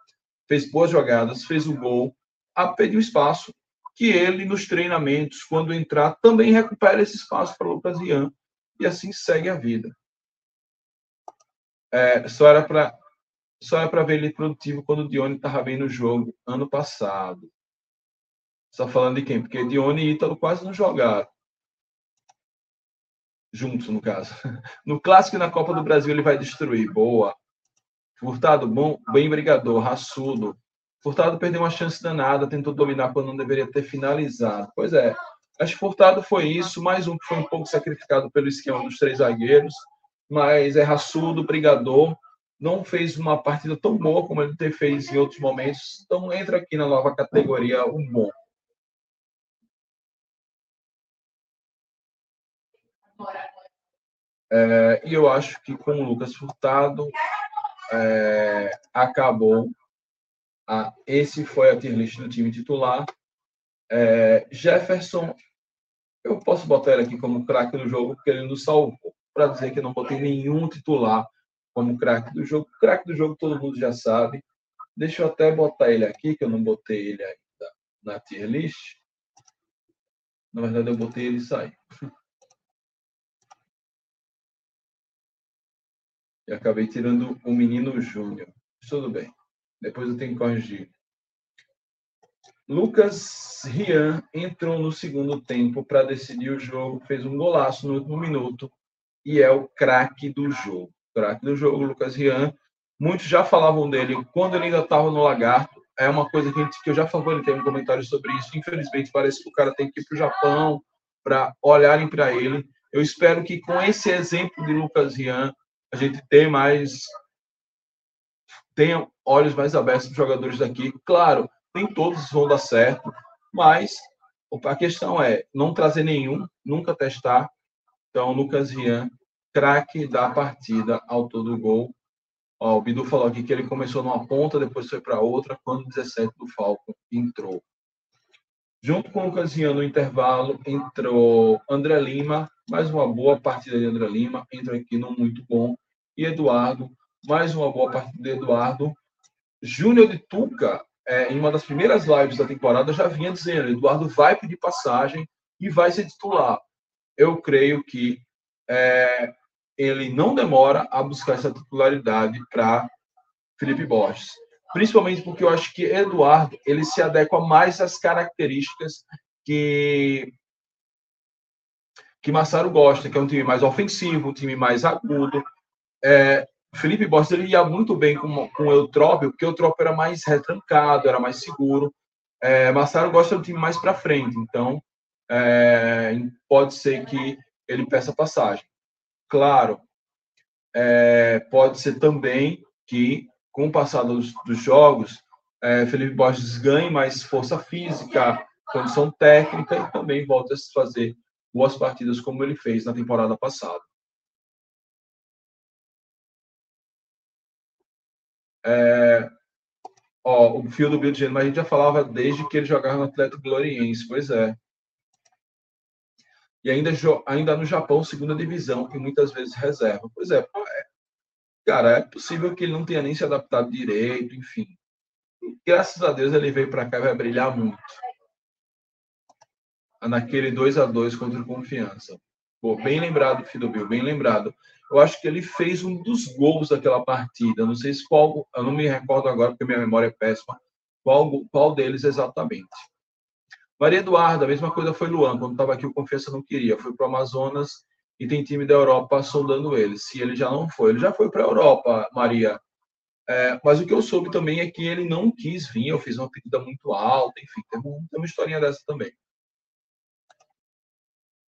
fez boas jogadas, fez o gol, a pedir espaço que ele, nos treinamentos, quando entrar, também recupera esse espaço para Lucas Ian e assim segue a vida. É, só era para só é para ver ele produtivo quando o Dione estava bem no jogo ano passado. Só falando de quem? Porque Dione e Ítalo quase não jogaram. Juntos, no caso. No clássico na Copa do Brasil ele vai destruir. Boa. Furtado, bom, bem brigador, raçudo. Furtado perdeu uma chance danada, tentou dominar quando não deveria ter finalizado. Pois é. Acho que Furtado foi isso, mais um que foi um pouco sacrificado pelo esquema dos três zagueiros, mas é raçudo, brigador, não fez uma partida tão boa como ele fez em outros momentos, então entra aqui na nova categoria um bom. É, e eu acho que com o Lucas Furtado é, acabou. A, esse foi a tier list do time titular. É, Jefferson, eu posso botar ele aqui como craque do jogo, porque ele nos salvou. Para dizer que não botei nenhum titular como craque do jogo. Craque do jogo todo mundo já sabe. Deixa eu até botar ele aqui, que eu não botei ele ainda na tier list. Na verdade, eu botei ele e saí. E acabei tirando o menino Júnior. Tudo bem. Depois eu tenho que corrigir. Lucas Rian entrou no segundo tempo para decidir o jogo, fez um golaço no último minuto e é o craque do jogo craque do jogo, Lucas Rian. Muitos já falavam dele quando ele ainda estava no Lagarto. É uma coisa que, gente, que eu já favoritei um comentário sobre isso. Infelizmente, parece que o cara tem que ir para o Japão para olharem para ele. Eu espero que com esse exemplo de Lucas Rian, a gente tenha mais tenha olhos mais abertos para os jogadores daqui. Claro, nem todos vão dar certo, mas a questão é não trazer nenhum, nunca testar. Então, Lucas Rian craque da partida, autor do gol. Ó, o Bidu falou aqui que ele começou numa ponta, depois foi para outra, quando o 17 do Falcon entrou. Junto com o Casiano no intervalo, entrou André Lima, mais uma boa partida de André Lima, entra aqui no muito bom. E Eduardo, mais uma boa partida de Eduardo. Júnior de Tuca, é, em uma das primeiras lives da temporada, já vinha dizendo: Eduardo vai pedir passagem e vai ser titular. Eu creio que é, ele não demora a buscar essa titularidade para Felipe Borges. Principalmente porque eu acho que Eduardo ele se adequa mais às características que que Massaro gosta, que é um time mais ofensivo, um time mais agudo. É, Felipe Borges ele ia muito bem com, com o Eutrópio, porque o Eutrópio era mais retrancado, era mais seguro. É, Massaro gosta um time mais para frente, então é, pode ser que ele peça passagem. Claro, é, pode ser também que, com o passar dos, dos jogos, é, Felipe Borges ganhe mais força física, condição técnica e também volte a fazer boas partidas como ele fez na temporada passada. É, ó, o fio do Bill mas a gente já falava desde que ele jogava no Atlético Gloriense, pois é e ainda, ainda no Japão, segunda divisão, e muitas vezes reserva. Pois é, é, cara, é possível que ele não tenha nem se adaptado direito, enfim. Graças a Deus ele veio para cá e vai brilhar muito. Naquele 2 a 2 contra o Confiança. Pô, bem lembrado, Bill, bem lembrado. Eu acho que ele fez um dos gols daquela partida. Não sei se qual, eu não me recordo agora porque minha memória é péssima. Qual, qual deles exatamente? Maria Eduarda, a mesma coisa foi Luan, quando estava aqui o Confiança não queria, foi para o Amazonas e tem time da Europa sondando ele. Se ele já não foi, ele já foi para a Europa, Maria. É, mas o que eu soube também é que ele não quis vir, eu fiz uma pedida muito alta, enfim, tem, tem uma historinha dessa também.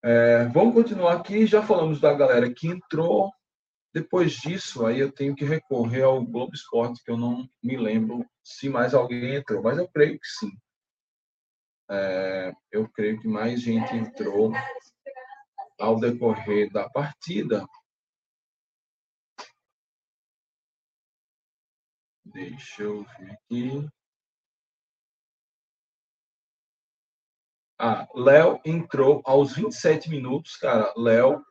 É, vamos continuar aqui, já falamos da galera que entrou. Depois disso, aí eu tenho que recorrer ao Globo Esporte, que eu não me lembro se mais alguém entrou, mas eu creio que sim. É, eu creio que mais gente entrou ao decorrer da partida. Deixa eu ver aqui. Ah, Léo entrou aos 27 minutos, cara. Léo,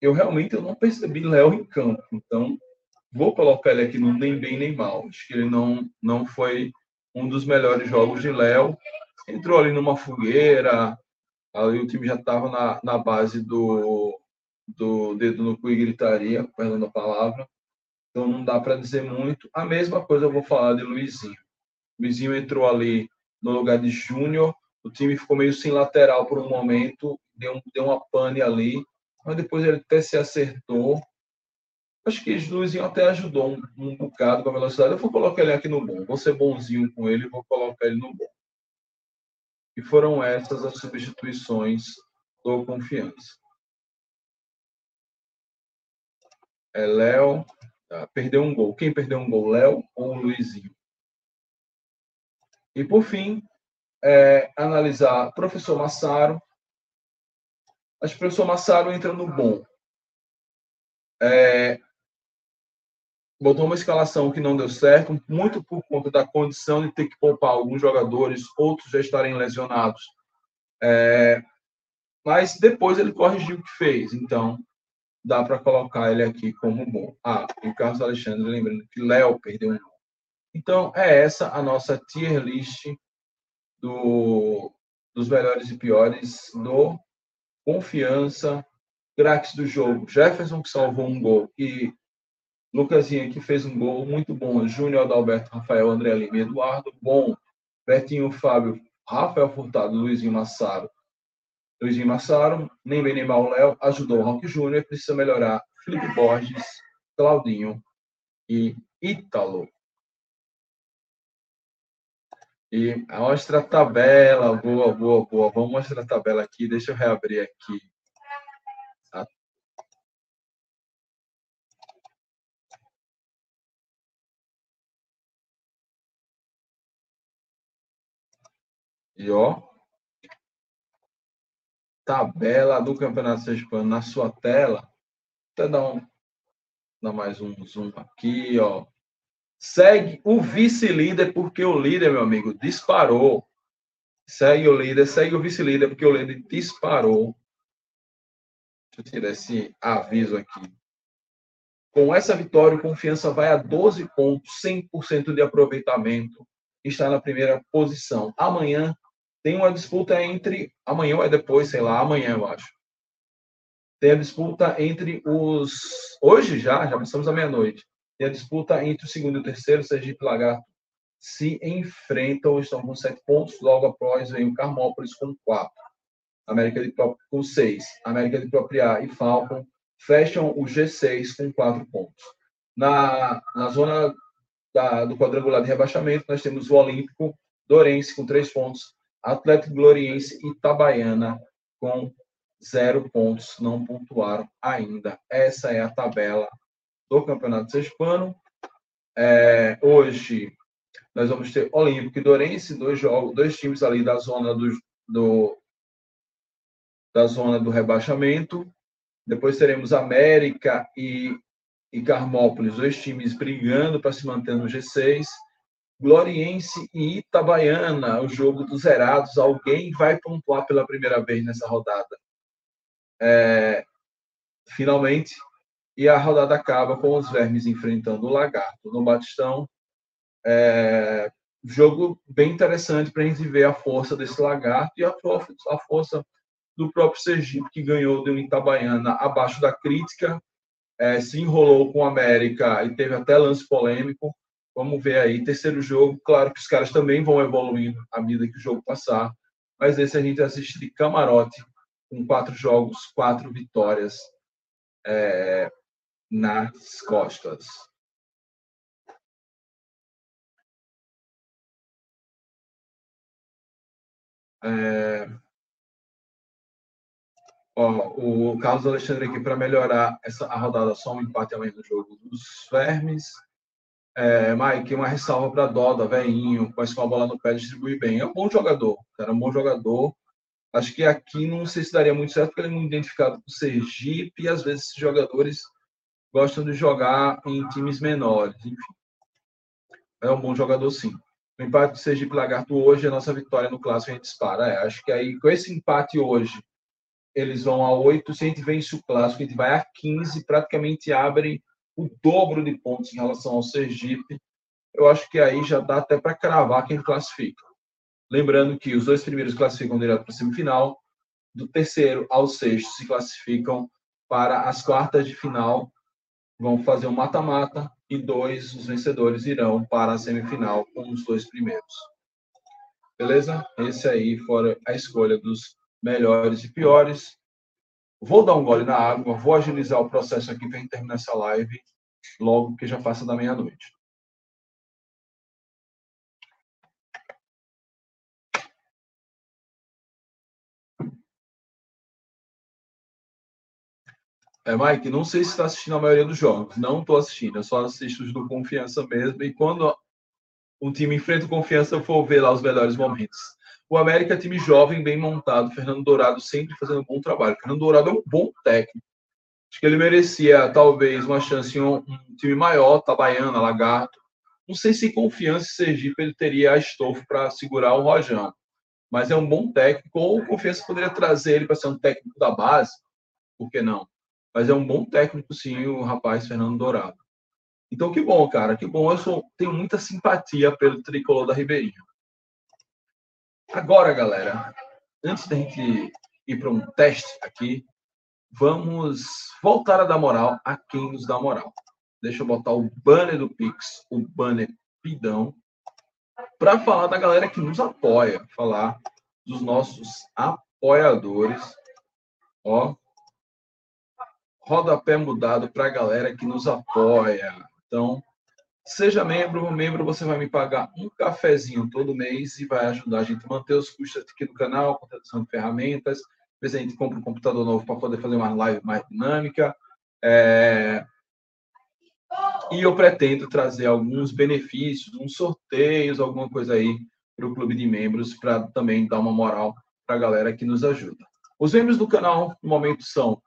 eu realmente eu não percebi Léo em campo, então vou colocar ele aqui no nem bem nem mal. Acho que ele não não foi um dos melhores jogos de Léo entrou ali numa fogueira, ali o time já estava na, na base do, do dedo no cu e gritaria, perdão a palavra, então não dá para dizer muito. A mesma coisa eu vou falar de Luizinho. Luizinho entrou ali no lugar de Júnior, o time ficou meio sem lateral por um momento, deu, deu uma pane ali, mas depois ele até se acertou. Acho que o Luizinho até ajudou um, um bocado com a velocidade. Eu vou colocar ele aqui no bom. Vou ser bonzinho com ele vou colocar ele no bom. E foram essas as substituições do Confiança. É Léo, tá? perdeu um gol. Quem perdeu um gol, Léo ou Luizinho? E por fim, é, analisar professor Massaro. Acho que o professor Massaro entra no bom. É, botou uma escalação que não deu certo, muito por conta da condição de ter que poupar alguns jogadores, outros já estarem lesionados. É, mas depois ele corrigiu o que fez, então dá para colocar ele aqui como bom. Ah, e o Carlos Alexandre, lembrando que Léo perdeu um Então, é essa a nossa tier list do, dos melhores e piores do Confiança, craques do jogo. Jefferson, que salvou um gol, e Lucasinha, que fez um gol muito bom. Júnior Adalberto, Rafael, André Lima Eduardo, bom. Bertinho, Fábio, Rafael Furtado, Luizinho Massaro. Luizinho Massaro, nem bem nem mal Léo, ajudou o Rock Júnior, precisa melhorar Felipe Borges, Claudinho e Ítalo. E mostra a tabela, boa, boa, boa. Vamos mostrar a tabela aqui, deixa eu reabrir aqui. E ó, tabela do Campeonato Sergipano na sua tela. Até dar um, dar mais um zoom aqui, ó. Segue o vice-líder, porque o líder, meu amigo, disparou. Segue o líder, segue o vice-líder, porque o líder disparou. Deixa eu tirar esse aviso aqui. Com essa vitória, o Confiança vai a 12 pontos, 100% de aproveitamento. Está na primeira posição. Amanhã tem uma disputa entre. Amanhã ou é depois, sei lá, amanhã eu acho. Tem a disputa entre os. Hoje já, já passamos a meia-noite. Tem a disputa entre o segundo e o terceiro, Sergipe Lagarto se enfrentam, estão com sete pontos. Logo após vem o Carmópolis com quatro. América de com seis. América de Propriá e Falcon fecham o G6 com quatro pontos. Na, na zona da, do quadrangular de rebaixamento, nós temos o Olímpico, Dorense com três pontos, Atlético Gloriense e Itabaiana com zero pontos, não pontuaram ainda. Essa é a tabela do Campeonato Sergipano. É, hoje nós vamos ter Olímpico e Dorense, dois jogos, dois times ali da zona do, do da zona do rebaixamento. Depois teremos América e, e Carmópolis, dois times brigando para se manter no G6. Gloriense e Itabaiana, o jogo dos zerados. Alguém vai pontuar pela primeira vez nessa rodada. É, finalmente, e a rodada acaba com os vermes enfrentando o lagarto no Batistão. É, jogo bem interessante para a gente ver a força desse lagarto e a, a força do próprio Sergipe, que ganhou de um Itabaiana abaixo da crítica, é, se enrolou com o América e teve até lance polêmico. Vamos ver aí. Terceiro jogo, claro que os caras também vão evoluindo à medida que o jogo passar, mas esse a gente assiste de camarote, com quatro jogos, quatro vitórias é, nas costas. É... Ó, o Carlos Alexandre aqui para melhorar essa a rodada só um empate menos no jogo dos Vermes. É, Mike, uma ressalva para Doda, velhinho, mas com a bola no pé distribui bem. É um bom jogador, era um bom jogador. Acho que aqui não sei se daria muito certo, porque ele é muito identificado com o Sergipe e às vezes esses jogadores gostam de jogar em times menores. Enfim, é um bom jogador, sim. O empate do Sergipe Lagarto hoje, a nossa vitória no clássico, a gente dispara. É, acho que aí, com esse empate hoje, eles vão a 8. Se a gente vence o clássico, a gente vai a 15, praticamente abre o dobro de pontos em relação ao Sergipe. Eu acho que aí já dá até para cravar quem classifica. Lembrando que os dois primeiros classificam direto para a semifinal, do terceiro ao sexto se classificam para as quartas de final, vão fazer um mata-mata e dois os vencedores irão para a semifinal com os dois primeiros. Beleza? Esse aí fora a escolha dos melhores e piores. Vou dar um gole na água, vou agilizar o processo aqui para terminar essa live logo que já passa da meia-noite. É, Mike, não sei se está assistindo a maioria dos jogos. Não estou assistindo, eu só assisto os do Confiança mesmo. E quando um time enfrenta o Confiança, eu vou ver lá os melhores momentos. O América é time jovem, bem montado. Fernando Dourado sempre fazendo um bom trabalho. Fernando Dourado é um bom técnico. Acho que ele merecia, talvez, uma chance em um, um time maior, Tabaiana, Lagarto. Não sei se Confiança e Sergipe ele teria a estofo para segurar o Rojão. Mas é um bom técnico. Ou Confiança poderia trazer ele para ser um técnico da base. Por que não? Mas é um bom técnico, sim, o rapaz Fernando Dourado. Então, que bom, cara, que bom. Eu sou, tenho muita simpatia pelo tricolor da Ribeirinha. Agora, galera, antes da gente ir para um teste aqui, vamos voltar a dar moral a quem nos dá moral. Deixa eu botar o banner do Pix, o banner Pidão, para falar da galera que nos apoia, falar dos nossos apoiadores. Ó, rodapé mudado para a galera que nos apoia. Então, seja membro, membro você vai me pagar um cafezinho todo mês e vai ajudar a gente a manter os custos aqui do canal, contratação de ferramentas. Vezes a gente compra um computador novo para poder fazer uma live mais dinâmica. É... E eu pretendo trazer alguns benefícios, uns sorteios, alguma coisa aí para o clube de membros, para também dar uma moral para a galera que nos ajuda. Os membros do canal, no momento, são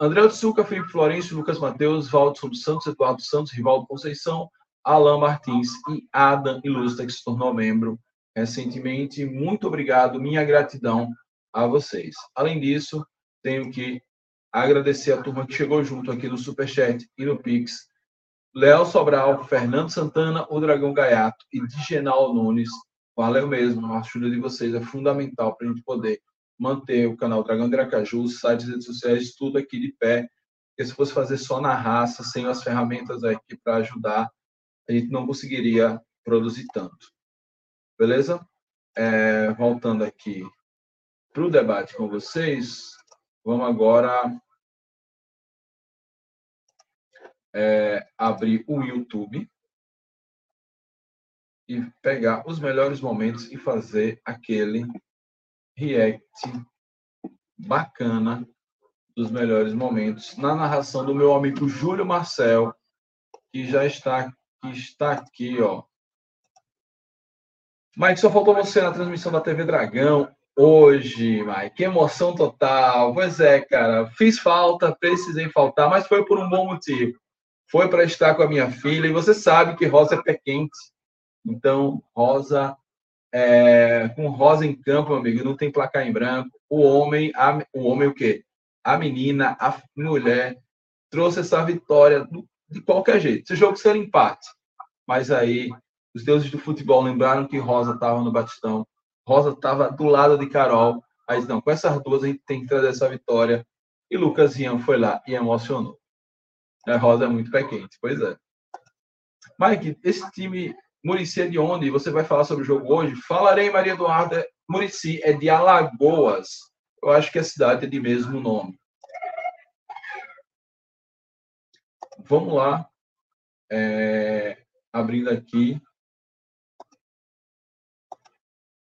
André Otsuka, Felipe Florencio, Lucas Mateus, Valdson dos Santos, Eduardo Santos, Rivaldo Conceição, Alain Martins e Adam Ilustra, que se tornou membro recentemente. Muito obrigado, minha gratidão a vocês. Além disso, tenho que agradecer a turma que chegou junto aqui no Superchat e no Pix. Léo Sobral, Fernando Santana, o Dragão Gaiato e Digenal Nunes. Valeu mesmo, a ajuda de vocês é fundamental para a gente poder manter o canal Dragão de Aracaju, sites, redes sociais, tudo aqui de pé. Porque se fosse fazer só na raça, sem as ferramentas aqui para ajudar, a gente não conseguiria produzir tanto. Beleza? É, voltando aqui para o debate com vocês, vamos agora é, abrir o YouTube e pegar os melhores momentos e fazer aquele react bacana dos melhores momentos na narração do meu amigo Júlio Marcel, que já está, que está aqui, ó. Mike, só faltou você na transmissão da TV Dragão hoje, Mike. Que emoção total. Pois é, cara. Fiz falta, precisei faltar, mas foi por um bom motivo. Foi para estar com a minha filha, e você sabe que Rosa é pé quente. Então, Rosa é, com rosa em campo, amigo, não tem placar em branco. O homem, a, o homem o quê? A menina, a mulher trouxe essa vitória de qualquer jeito. Esse jogo seria empate. Mas aí os deuses do futebol lembraram que Rosa estava no Batistão. Rosa estava do lado de Carol. Aí não, com essas duas a gente tem que trazer essa vitória. E Lucas Ian foi lá e emocionou. A Rosa é muito pé quente, pois é. Mike, esse time Murici é de onde? Você vai falar sobre o jogo hoje? Falarei, Maria Eduarda. Murici é de Alagoas. Eu acho que a cidade é de mesmo nome. Vamos lá. É, abrindo aqui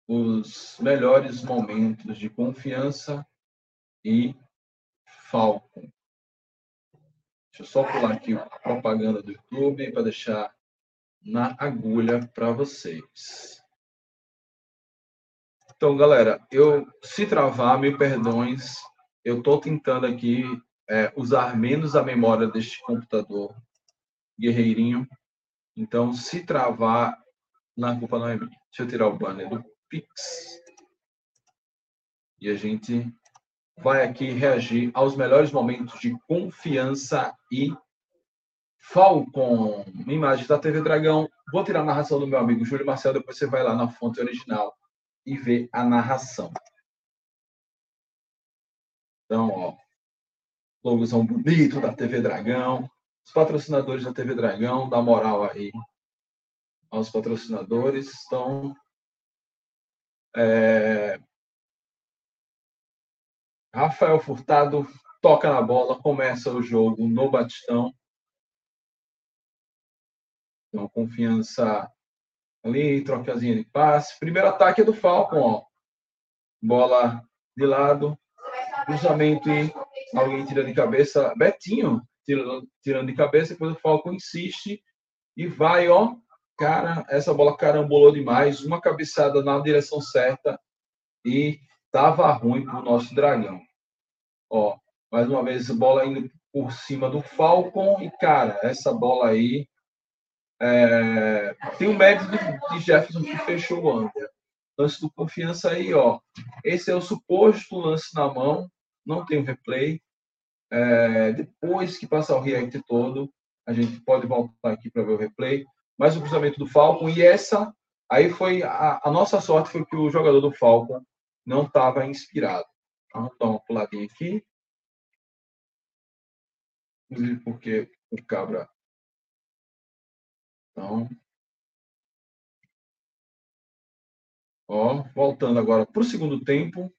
os melhores momentos de confiança e Falcon. Deixa eu só pular aqui a propaganda do YouTube para deixar na agulha para vocês. Então, galera, eu se travar, me perdões. Eu estou tentando aqui é, usar menos a memória deste computador guerreirinho. Então, se travar, na culpa não é minha. Deixa eu tirar o banner do Pix. E a gente vai aqui reagir aos melhores momentos de confiança e Falcon, imagem da TV Dragão. Vou tirar a narração do meu amigo Júlio Marcel, depois você vai lá na fonte original e ver a narração. Então, ó, logozão bonito da TV Dragão. Os patrocinadores da TV Dragão, dá moral aí aos patrocinadores. Então, é... Rafael Furtado toca na bola, começa o jogo no Batistão. Então, confiança ali, trocazinha de passe. Primeiro ataque é do Falcon, ó. Bola de lado, cruzamento e alguém tira de cabeça. Betinho tirando, tirando de cabeça, depois o Falcon insiste e vai, ó. Cara, essa bola carambolou demais, uma cabeçada na direção certa e tava ruim pro nosso dragão. Ó, mais uma vez, bola indo por cima do Falcon e, cara, essa bola aí é, tem um mérito de Jefferson que fechou o under. Lance do confiança aí, ó. Esse é o suposto lance na mão, não tem o replay. É, depois que passar o react todo, a gente pode voltar aqui para ver o replay. Mas o cruzamento do Falcon e essa aí foi a, a nossa sorte foi que o jogador do Falcon não estava inspirado. Então, dá uma puladinha aqui. Inclusive porque o cabra. Então. Ó, voltando agora para o segundo tempo.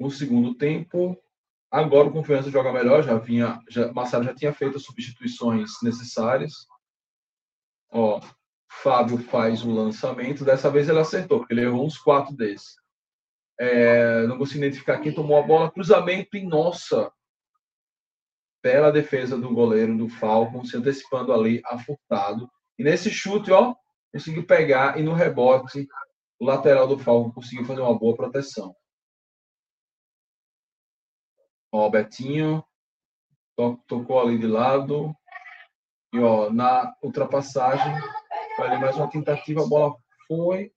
O segundo tempo, agora o Confiança joga melhor, já vinha, já, Marcelo já tinha feito as substituições necessárias. Ó, Fábio faz o lançamento, dessa vez ele acertou, porque ele errou uns quatro desses. É, não consigo identificar quem tomou a bola, cruzamento e nossa, bela defesa do goleiro do Falcon, se antecipando ali a Furtado. E nesse chute, ó, conseguiu pegar e no rebote o lateral do Falcon conseguiu fazer uma boa proteção. Ó, Betinho tocou ali de lado. E ó, na ultrapassagem, foi mais uma tentativa, a bola foi.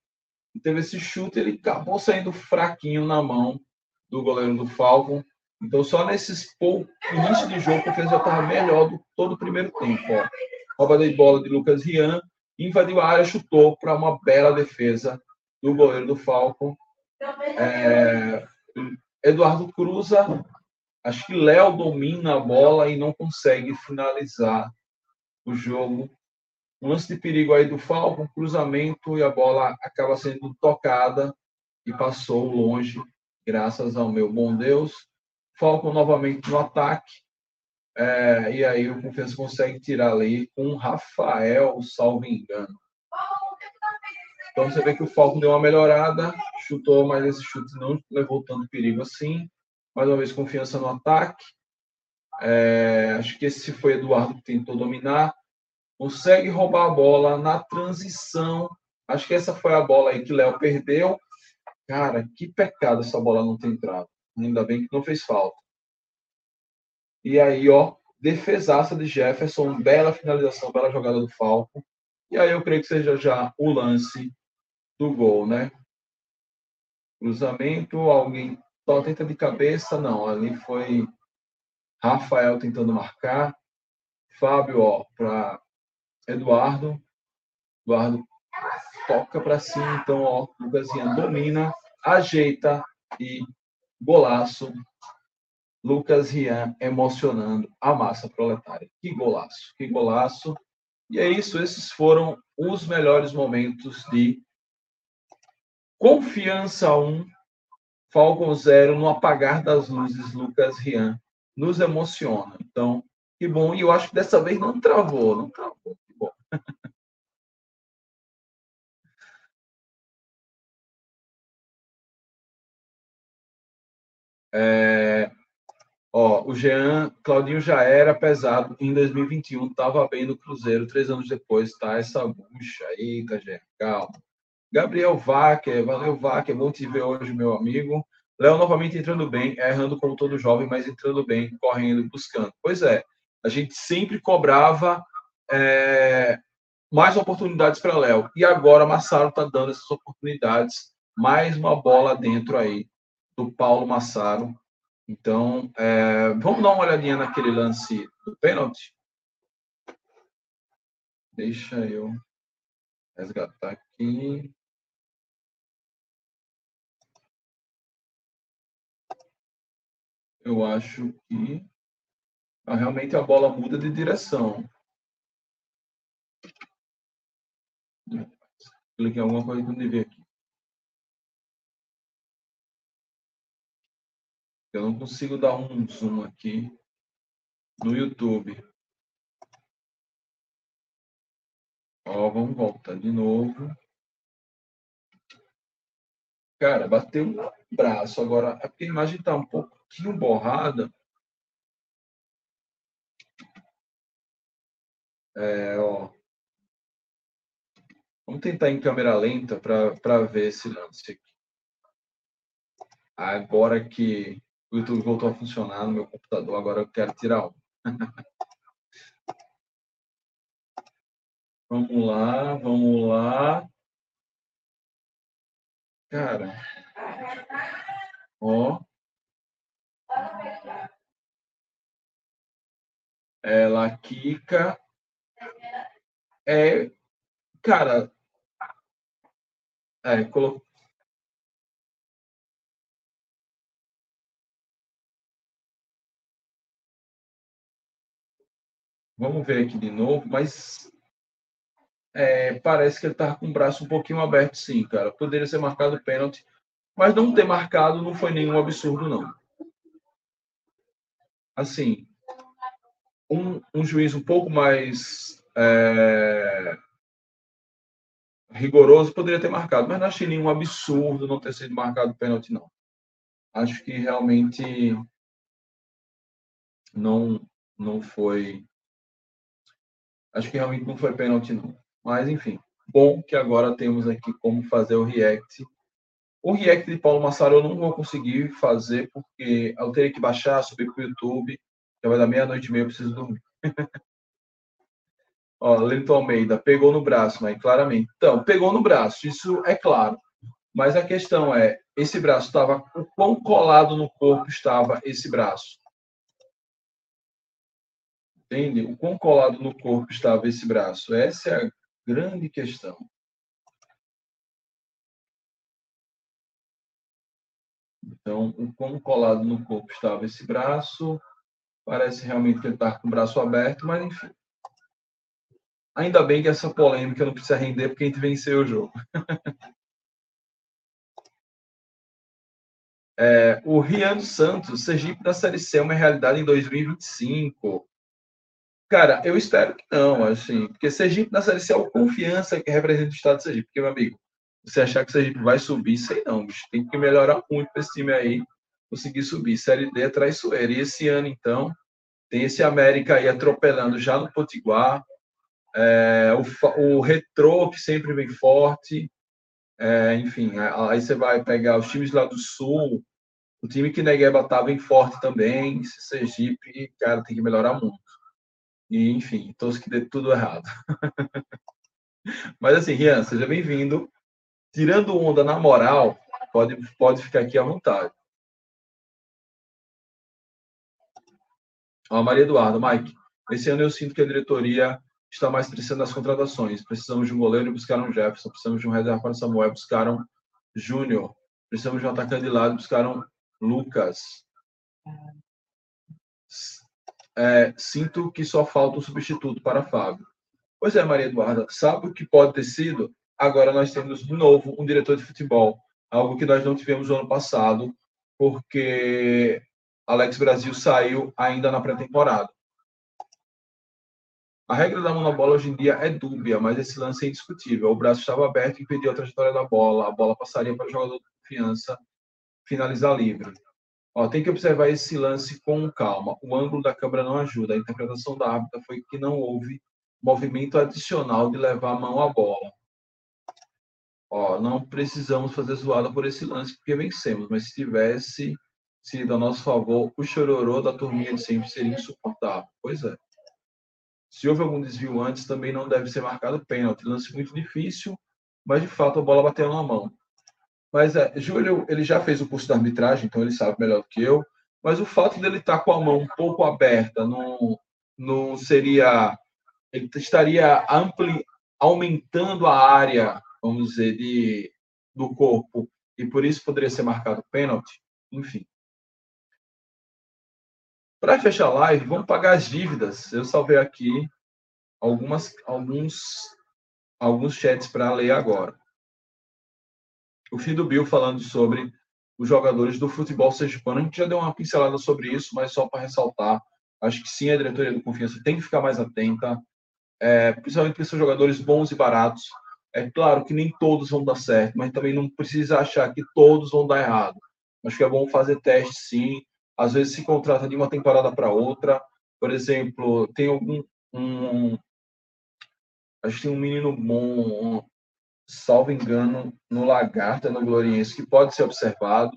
Teve esse chute, ele acabou saindo fraquinho na mão do goleiro do Falcon. Então, só nesses poucos início de jogo, o já estava melhor do todo o primeiro tempo. Ó. De bola de Lucas Rian, invadiu a área, chutou para uma bela defesa do goleiro do Falcon. É, Eduardo cruza Acho que Léo domina a bola e não consegue finalizar o jogo. Um lance de perigo aí do Falcon, cruzamento e a bola acaba sendo tocada e passou longe, graças ao meu bom Deus. Falcon novamente no ataque. É, e aí o Confiança consegue tirar ali com o Rafael, salvo engano. Então você vê que o Falcon deu uma melhorada, chutou, mas esse chute não levou tanto perigo assim mais uma vez confiança no ataque. É, acho que esse foi Eduardo que tentou dominar. Consegue roubar a bola na transição. Acho que essa foi a bola aí que Léo perdeu. Cara, que pecado essa bola não ter entrado. Ainda bem que não fez falta. E aí, ó, defesaça de Jefferson, bela finalização, bela jogada do Falco. E aí eu creio que seja já o lance do gol, né? Cruzamento, alguém só tenta de cabeça, não. Ali foi Rafael tentando marcar. Fábio, ó, para Eduardo. Eduardo toca para cima, então, ó, Lucas domina, ajeita e golaço. Lucas Rian emocionando a massa proletária. Que golaço, que golaço. E é isso, esses foram os melhores momentos de Confiança 1, Falcon Zero no apagar das luzes, Lucas Rian, nos emociona. Então, que bom. E eu acho que dessa vez não travou, não travou. É, ó, o Jean, Claudinho já era pesado em 2021, estava bem no Cruzeiro, três anos depois, tá? Essa bucha, eita, Jean, calma. Gabriel Vacker, valeu Vacker, bom te ver hoje, meu amigo. Léo novamente entrando bem, errando como todo jovem, mas entrando bem, correndo, buscando. Pois é, a gente sempre cobrava é, mais oportunidades para Léo. E agora Massaro está dando essas oportunidades. Mais uma bola dentro aí do Paulo Massaro. Então, é, vamos dar uma olhadinha naquele lance do pênalti? Deixa eu Resgatar aqui. Eu acho que realmente a bola muda de direção. Cliquei em alguma coisa que não devia aqui. Eu não consigo dar um zoom aqui no YouTube. Ó, vamos voltar de novo. Cara, bateu um braço. Agora, é a imagem está um pouquinho borrada. É, ó. Vamos tentar em câmera lenta para ver esse lance aqui. Agora que o YouTube voltou a funcionar no meu computador, agora eu quero tirar um. vamos lá, vamos lá. Cara. Ó. Ela quica. É, cara, é, colocou. Vamos ver aqui de novo, mas é, parece que ele estava com o braço um pouquinho aberto, sim, cara. Poderia ser marcado pênalti, mas não ter marcado não foi nenhum absurdo, não. Assim, um, um juiz um pouco mais é, rigoroso poderia ter marcado, mas não achei nenhum absurdo não ter sido marcado pênalti, não. Acho que realmente não, não foi. Acho que realmente não foi pênalti, não. Mas, enfim, bom que agora temos aqui como fazer o react. O react de Paulo Massaro eu não vou conseguir fazer porque eu teria que baixar, subir para o YouTube. Já vai dar meia-noite e meia, eu preciso dormir. Ó, Lento Almeida, pegou no braço, mas claramente. Então, pegou no braço, isso é claro. Mas a questão é, esse braço estava, o quão colado no corpo estava esse braço? Entende? O quão colado no corpo estava esse braço? Essa é a grande questão. Então, o quão colado no corpo estava esse braço? Parece realmente que ele está com o braço aberto, mas enfim. Ainda bem que essa polêmica não precisa render porque a gente venceu o jogo. é, o Rian Santos, Sergipe da Série C é uma realidade em 2025. Cara, eu espero que não, assim, porque Sergipe na Série C é o confiança que representa o estado de Sergipe. Porque, meu amigo, você achar que o Sergipe vai subir, sei não, bicho. Tem que melhorar muito para esse time aí conseguir subir. Série D é traiçoeira. E esse ano, então, tem esse América aí atropelando já no Potiguar, é, o, o retrô, que sempre vem forte. É, enfim, aí você vai pegar os times lá do Sul, o time que Negueba tá bem forte também. Esse Sergipe, cara, tem que melhorar muito. E, enfim, todos que dê tudo errado. Mas assim, Rian, seja bem-vindo. Tirando onda na moral, pode, pode ficar aqui à vontade. Ó, Maria Eduardo, Mike, esse ano eu sinto que a diretoria está mais precisando das contratações. Precisamos de um goleiro e buscaram Jefferson. Precisamos de um reserva para Samuel, buscaram Júnior. Precisamos de um atacante de lado, buscaram Lucas. É, sinto que só falta um substituto para Fábio. Pois é, Maria Eduarda, sabe o que pode ter sido? Agora nós temos de novo um diretor de futebol, algo que nós não tivemos no ano passado, porque Alex Brasil saiu ainda na pré-temporada. A regra da mão na bola hoje em dia é dúbia, mas esse lance é indiscutível. O braço estava aberto e impediu a trajetória da bola. A bola passaria para o jogador de confiança finalizar livre. Ó, tem que observar esse lance com calma. O ângulo da câmera não ajuda. A interpretação da árbitra foi que não houve movimento adicional de levar a mão à bola. Ó, não precisamos fazer zoada por esse lance porque vencemos, mas se tivesse sido a nosso favor, o chororô da turminha de sempre seria insuportável. Pois é. Se houve algum desvio antes, também não deve ser marcado pênalti. Lance muito difícil, mas de fato a bola bateu na mão. Mas é, Júlio, ele já fez o curso da arbitragem, então ele sabe melhor do que eu. Mas o fato dele estar com a mão um pouco aberta não, não seria. Ele estaria ampli, aumentando a área, vamos dizer, de, do corpo, e por isso poderia ser marcado pênalti, enfim. Para fechar a live, vamos pagar as dívidas. Eu salvei aqui algumas, alguns, alguns chats para ler agora. O fim do Bill falando sobre os jogadores do futebol sergipano. A gente já deu uma pincelada sobre isso, mas só para ressaltar, acho que sim, a diretoria do Confiança tem que ficar mais atenta, é, principalmente porque são jogadores bons e baratos. É claro que nem todos vão dar certo, mas também não precisa achar que todos vão dar errado. Acho que é bom fazer teste, sim, às vezes se contrata de uma temporada para outra. Por exemplo, tem algum um, acho que tem um menino bom, salvo engano, no Lagarta, no Gloriense, que pode ser observado.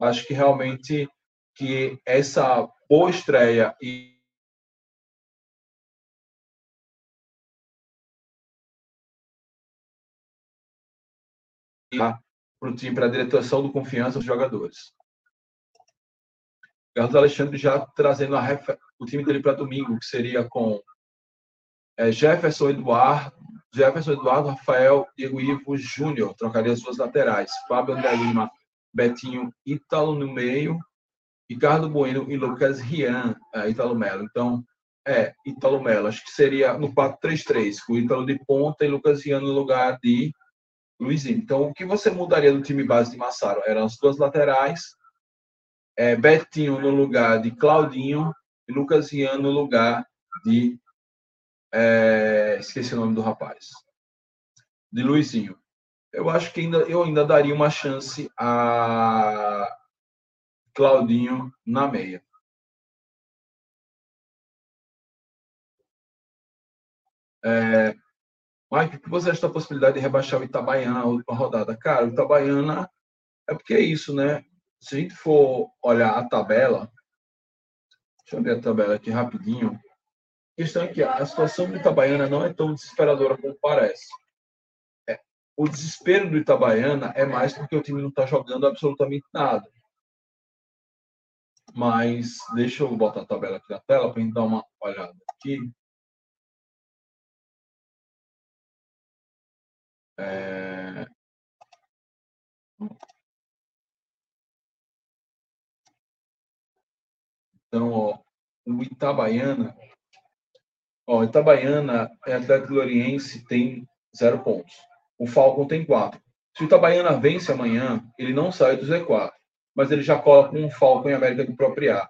Acho que realmente que essa boa estreia e para o time, para a direção do confiança dos jogadores. Carlos Alexandre já trazendo ref... o time dele para domingo, que seria com é, Jefferson Eduardo, Jefferson Eduardo, Rafael, Diego Ivo Júnior, trocaria as suas laterais. Fábio André Lima, Betinho, Ítalo no meio, Ricardo Bueno e Lucas Rian, é, Ítalo Melo. Então, é, Ítalo Melo, acho que seria no 4-3-3, com Ítalo de ponta e Lucas Rian no lugar de Luizinho. Então, o que você mudaria do time base de Massaro? Eram as duas laterais, é, Betinho no lugar de Claudinho e Lucas Ian no lugar de. É, esqueci o nome do rapaz. De Luizinho. Eu acho que ainda, eu ainda daria uma chance a Claudinho na meia. É, Mike, o que você acha da possibilidade de rebaixar o Itabaiana na última rodada? Cara, o Itabaiana é porque é isso, né? se a gente for olhar a tabela, deixa eu abrir a tabela aqui rapidinho. Questão é que a situação do Itabaiana não é tão desesperadora como parece. É, o desespero do Itabaiana é mais porque o time não está jogando absolutamente nada. Mas deixa eu botar a tabela aqui na tela para a gente dar uma olhada aqui. É... Então, ó, o Itabaiana, ó, Itabaiana é Atlético Gloriense tem zero pontos. O Falcon tem quatro. Se o Itabaiana vence amanhã, ele não sai do Z4, mas ele já cola com o Falcon em América do próprio A.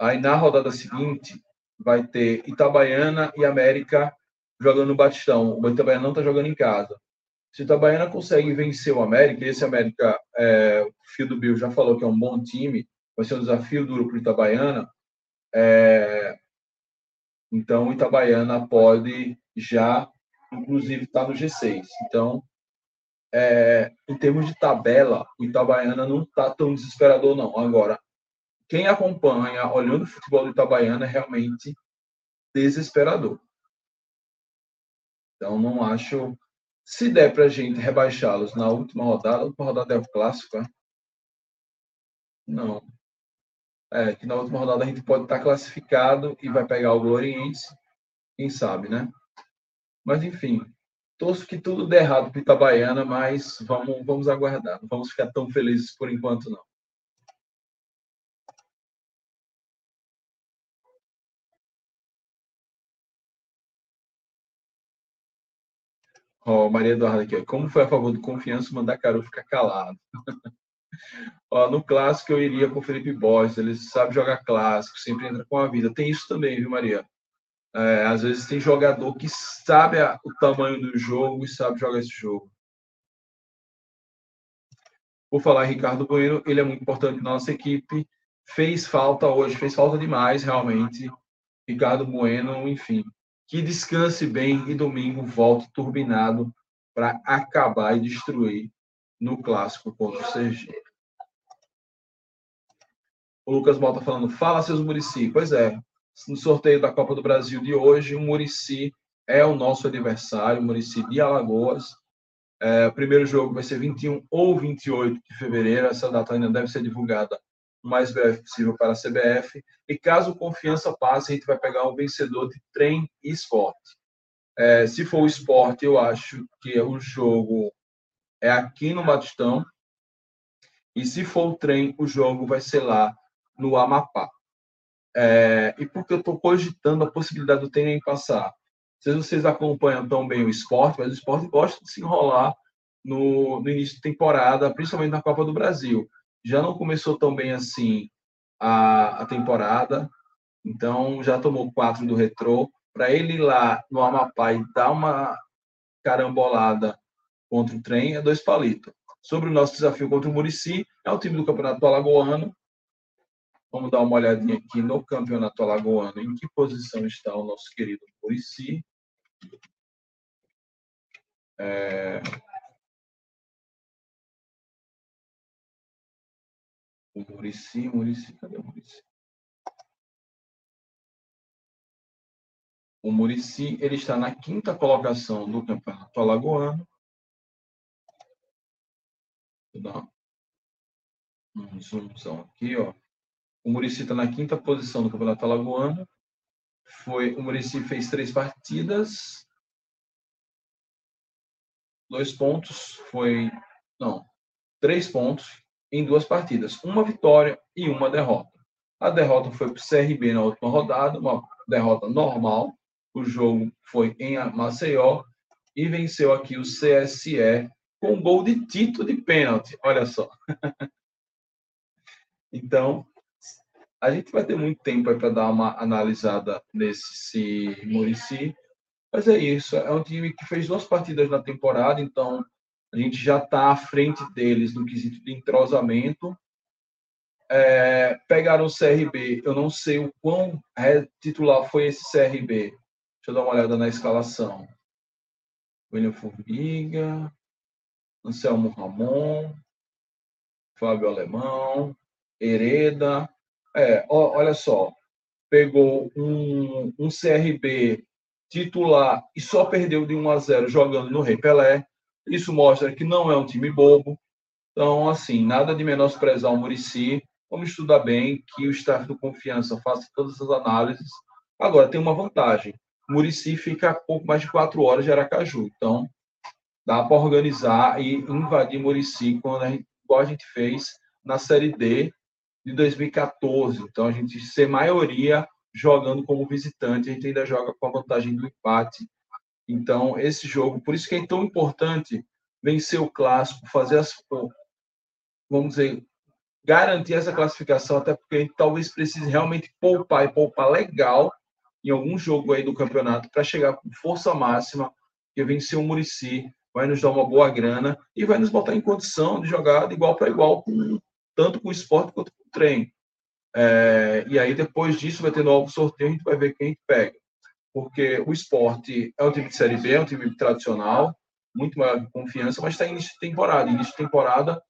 Aí na rodada seguinte vai ter Itabaiana e América jogando no Batistão. O Itabaiana não está jogando em casa. Se o Itabaiana consegue vencer o América, e esse América, é, o Fio do Bill já falou que é um bom time, vai ser um desafio duro para o Itabaiana. É, então, Itabaiana pode já, inclusive, estar tá no G6. Então, é, em termos de tabela, o Itabaiana não está tão desesperador, não. Agora, quem acompanha, olhando o futebol do Itabaiana, é realmente desesperador. Então, não acho. Se der para a gente rebaixá-los na última rodada, a última rodada é o clássico, né? Não. É, que na última rodada a gente pode estar classificado e vai pegar o Gloriense, quem sabe, né? Mas enfim, torço que tudo dê errado para Itabaiana, mas vamos, vamos aguardar. Não vamos ficar tão felizes por enquanto, não. Ó, oh, Maria Eduarda aqui, como foi a favor do confiança mandar Caru ficar calado? Ó, no clássico eu iria com o Felipe Borges, ele sabe jogar clássico, sempre entra com a vida. Tem isso também, viu, Maria? É, às vezes tem jogador que sabe a, o tamanho do jogo e sabe jogar esse jogo. Por falar em Ricardo Bueno, ele é muito importante na nossa equipe. Fez falta hoje, fez falta demais, realmente. Ricardo Bueno, enfim. Que descanse bem e domingo volte turbinado para acabar e destruir no clássico contra o Sergipe. O Lucas Malta falando, fala seus Murici. Pois é, no sorteio da Copa do Brasil de hoje, o Murici é o nosso adversário, o Murici de Alagoas. É, o primeiro jogo vai ser 21 ou 28 de fevereiro, essa data ainda deve ser divulgada o mais breve possível para a CBF. E caso confiança passe, a gente vai pegar um vencedor de trem e esporte. É, se for o esporte, eu acho que o jogo é aqui no Batistão. E se for o trem, o jogo vai ser lá no Amapá. É, e porque eu estou cogitando a possibilidade do trem passar. Não sei se vocês acompanham tão bem o esporte, mas o esporte gosta de se enrolar no, no início de temporada, principalmente na Copa do Brasil. Já não começou tão bem assim a, a temporada, então já tomou quatro do retrô. Para ele ir lá no Amapá e dar uma carambolada contra o trem, é dois palitos. Sobre o nosso desafio contra o Murici, é o time do Campeonato Alagoano. Vamos dar uma olhadinha aqui no Campeonato Alagoano, em que posição está o nosso querido Murici. É... O Murici, Murici, cadê o Murici? O Murici ele está na quinta colocação do Campeonato Alagoano. Vou dar um zoomzão aqui, ó. O Murici está na quinta posição do Campeonato Alagoano. Foi, o Murici fez três partidas, dois pontos, foi não, três pontos, em duas partidas, uma vitória e uma derrota. A derrota foi para o CRB na última rodada, uma derrota normal. O jogo foi em Maceió e venceu aqui o CSE com um gol de Tito de pênalti. Olha só. então, a gente vai ter muito tempo para dar uma analisada nesse Murici. Mas é isso. É um time que fez duas partidas na temporada, então a gente já está à frente deles no quesito de entrosamento. É, pegaram o CRB, eu não sei o quão titular foi esse CRB. Deixa eu dar uma olhada na escalação. William Formiga, Anselmo Ramon, Fábio Alemão, Hereda. É, ó, olha só, pegou um, um CRB titular e só perdeu de 1 a 0 jogando no Rei Pelé. Isso mostra que não é um time bobo. Então, assim, nada de menosprezar o Murici. Vamos estudar bem, que o staff do Confiança faça todas as análises. Agora, tem uma vantagem. Murici fica a pouco mais de quatro horas de Aracaju. Então, dá para organizar e invadir Murici quando a gente, igual a gente fez na Série D de 2014. Então, a gente ser maioria jogando como visitante, a gente ainda joga com a vantagem do empate então, esse jogo, por isso que é tão importante vencer o clássico, fazer as. Vamos dizer, garantir essa classificação, até porque a gente talvez precise realmente poupar e poupar legal em algum jogo aí do campeonato para chegar com força máxima, que vencer o Murici vai nos dar uma boa grana e vai nos botar em condição de jogar de igual para igual, com, tanto com o esporte quanto com o treino. É, e aí, depois disso, vai ter novo sorteio, a gente vai ver quem pega porque o esporte é um time de Série B, é um time tradicional, muito maior de confiança, mas está início de temporada. Início de temporada,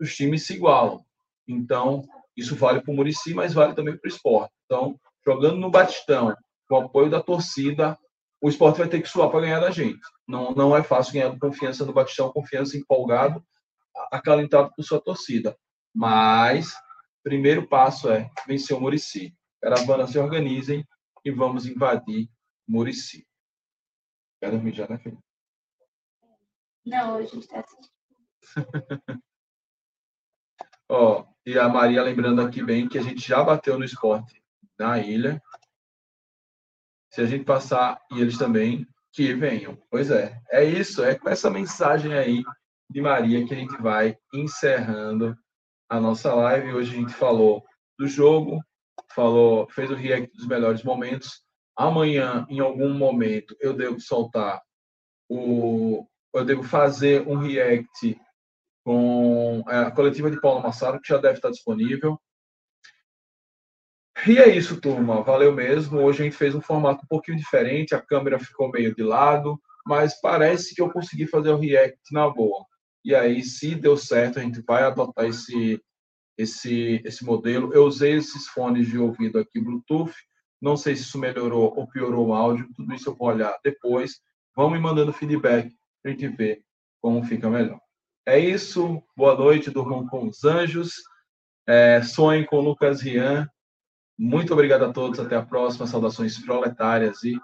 os times se igualam. Então, isso vale para o Murici, mas vale também para o esporte. Então, jogando no Batistão, com o apoio da torcida, o esporte vai ter que suar para ganhar da gente. Não, não é fácil ganhar do confiança no Batistão, confiança empolgado, acalentado por sua torcida. Mas, primeiro passo é vencer o Murici. Caravanas se organizem e vamos invadir Murici. Quer dormir já, né, filho? Não, hoje a gente está assistindo. Ó, e a Maria lembrando aqui bem que a gente já bateu no esporte na ilha. Se a gente passar e eles também, que venham. Pois é, é isso, é com essa mensagem aí de Maria que a gente vai encerrando a nossa live. Hoje a gente falou do jogo, falou, fez o react dos melhores momentos, amanhã, em algum momento, eu devo soltar o. Eu devo fazer um react com é, a coletiva de Paulo Massaro, que já deve estar disponível. E é isso, turma. Valeu mesmo. Hoje a gente fez um formato um pouquinho diferente, a câmera ficou meio de lado, mas parece que eu consegui fazer o react na boa. E aí, se deu certo, a gente vai adotar esse, esse, esse modelo. Eu usei esses fones de ouvido aqui Bluetooth não sei se isso melhorou ou piorou o áudio, tudo isso eu vou olhar depois. Vão me mandando feedback para a gente ver como fica melhor. É isso, boa noite, durmam com os anjos, é, sonhem com Lucas Rian. Muito obrigado a todos, até a próxima, saudações proletárias e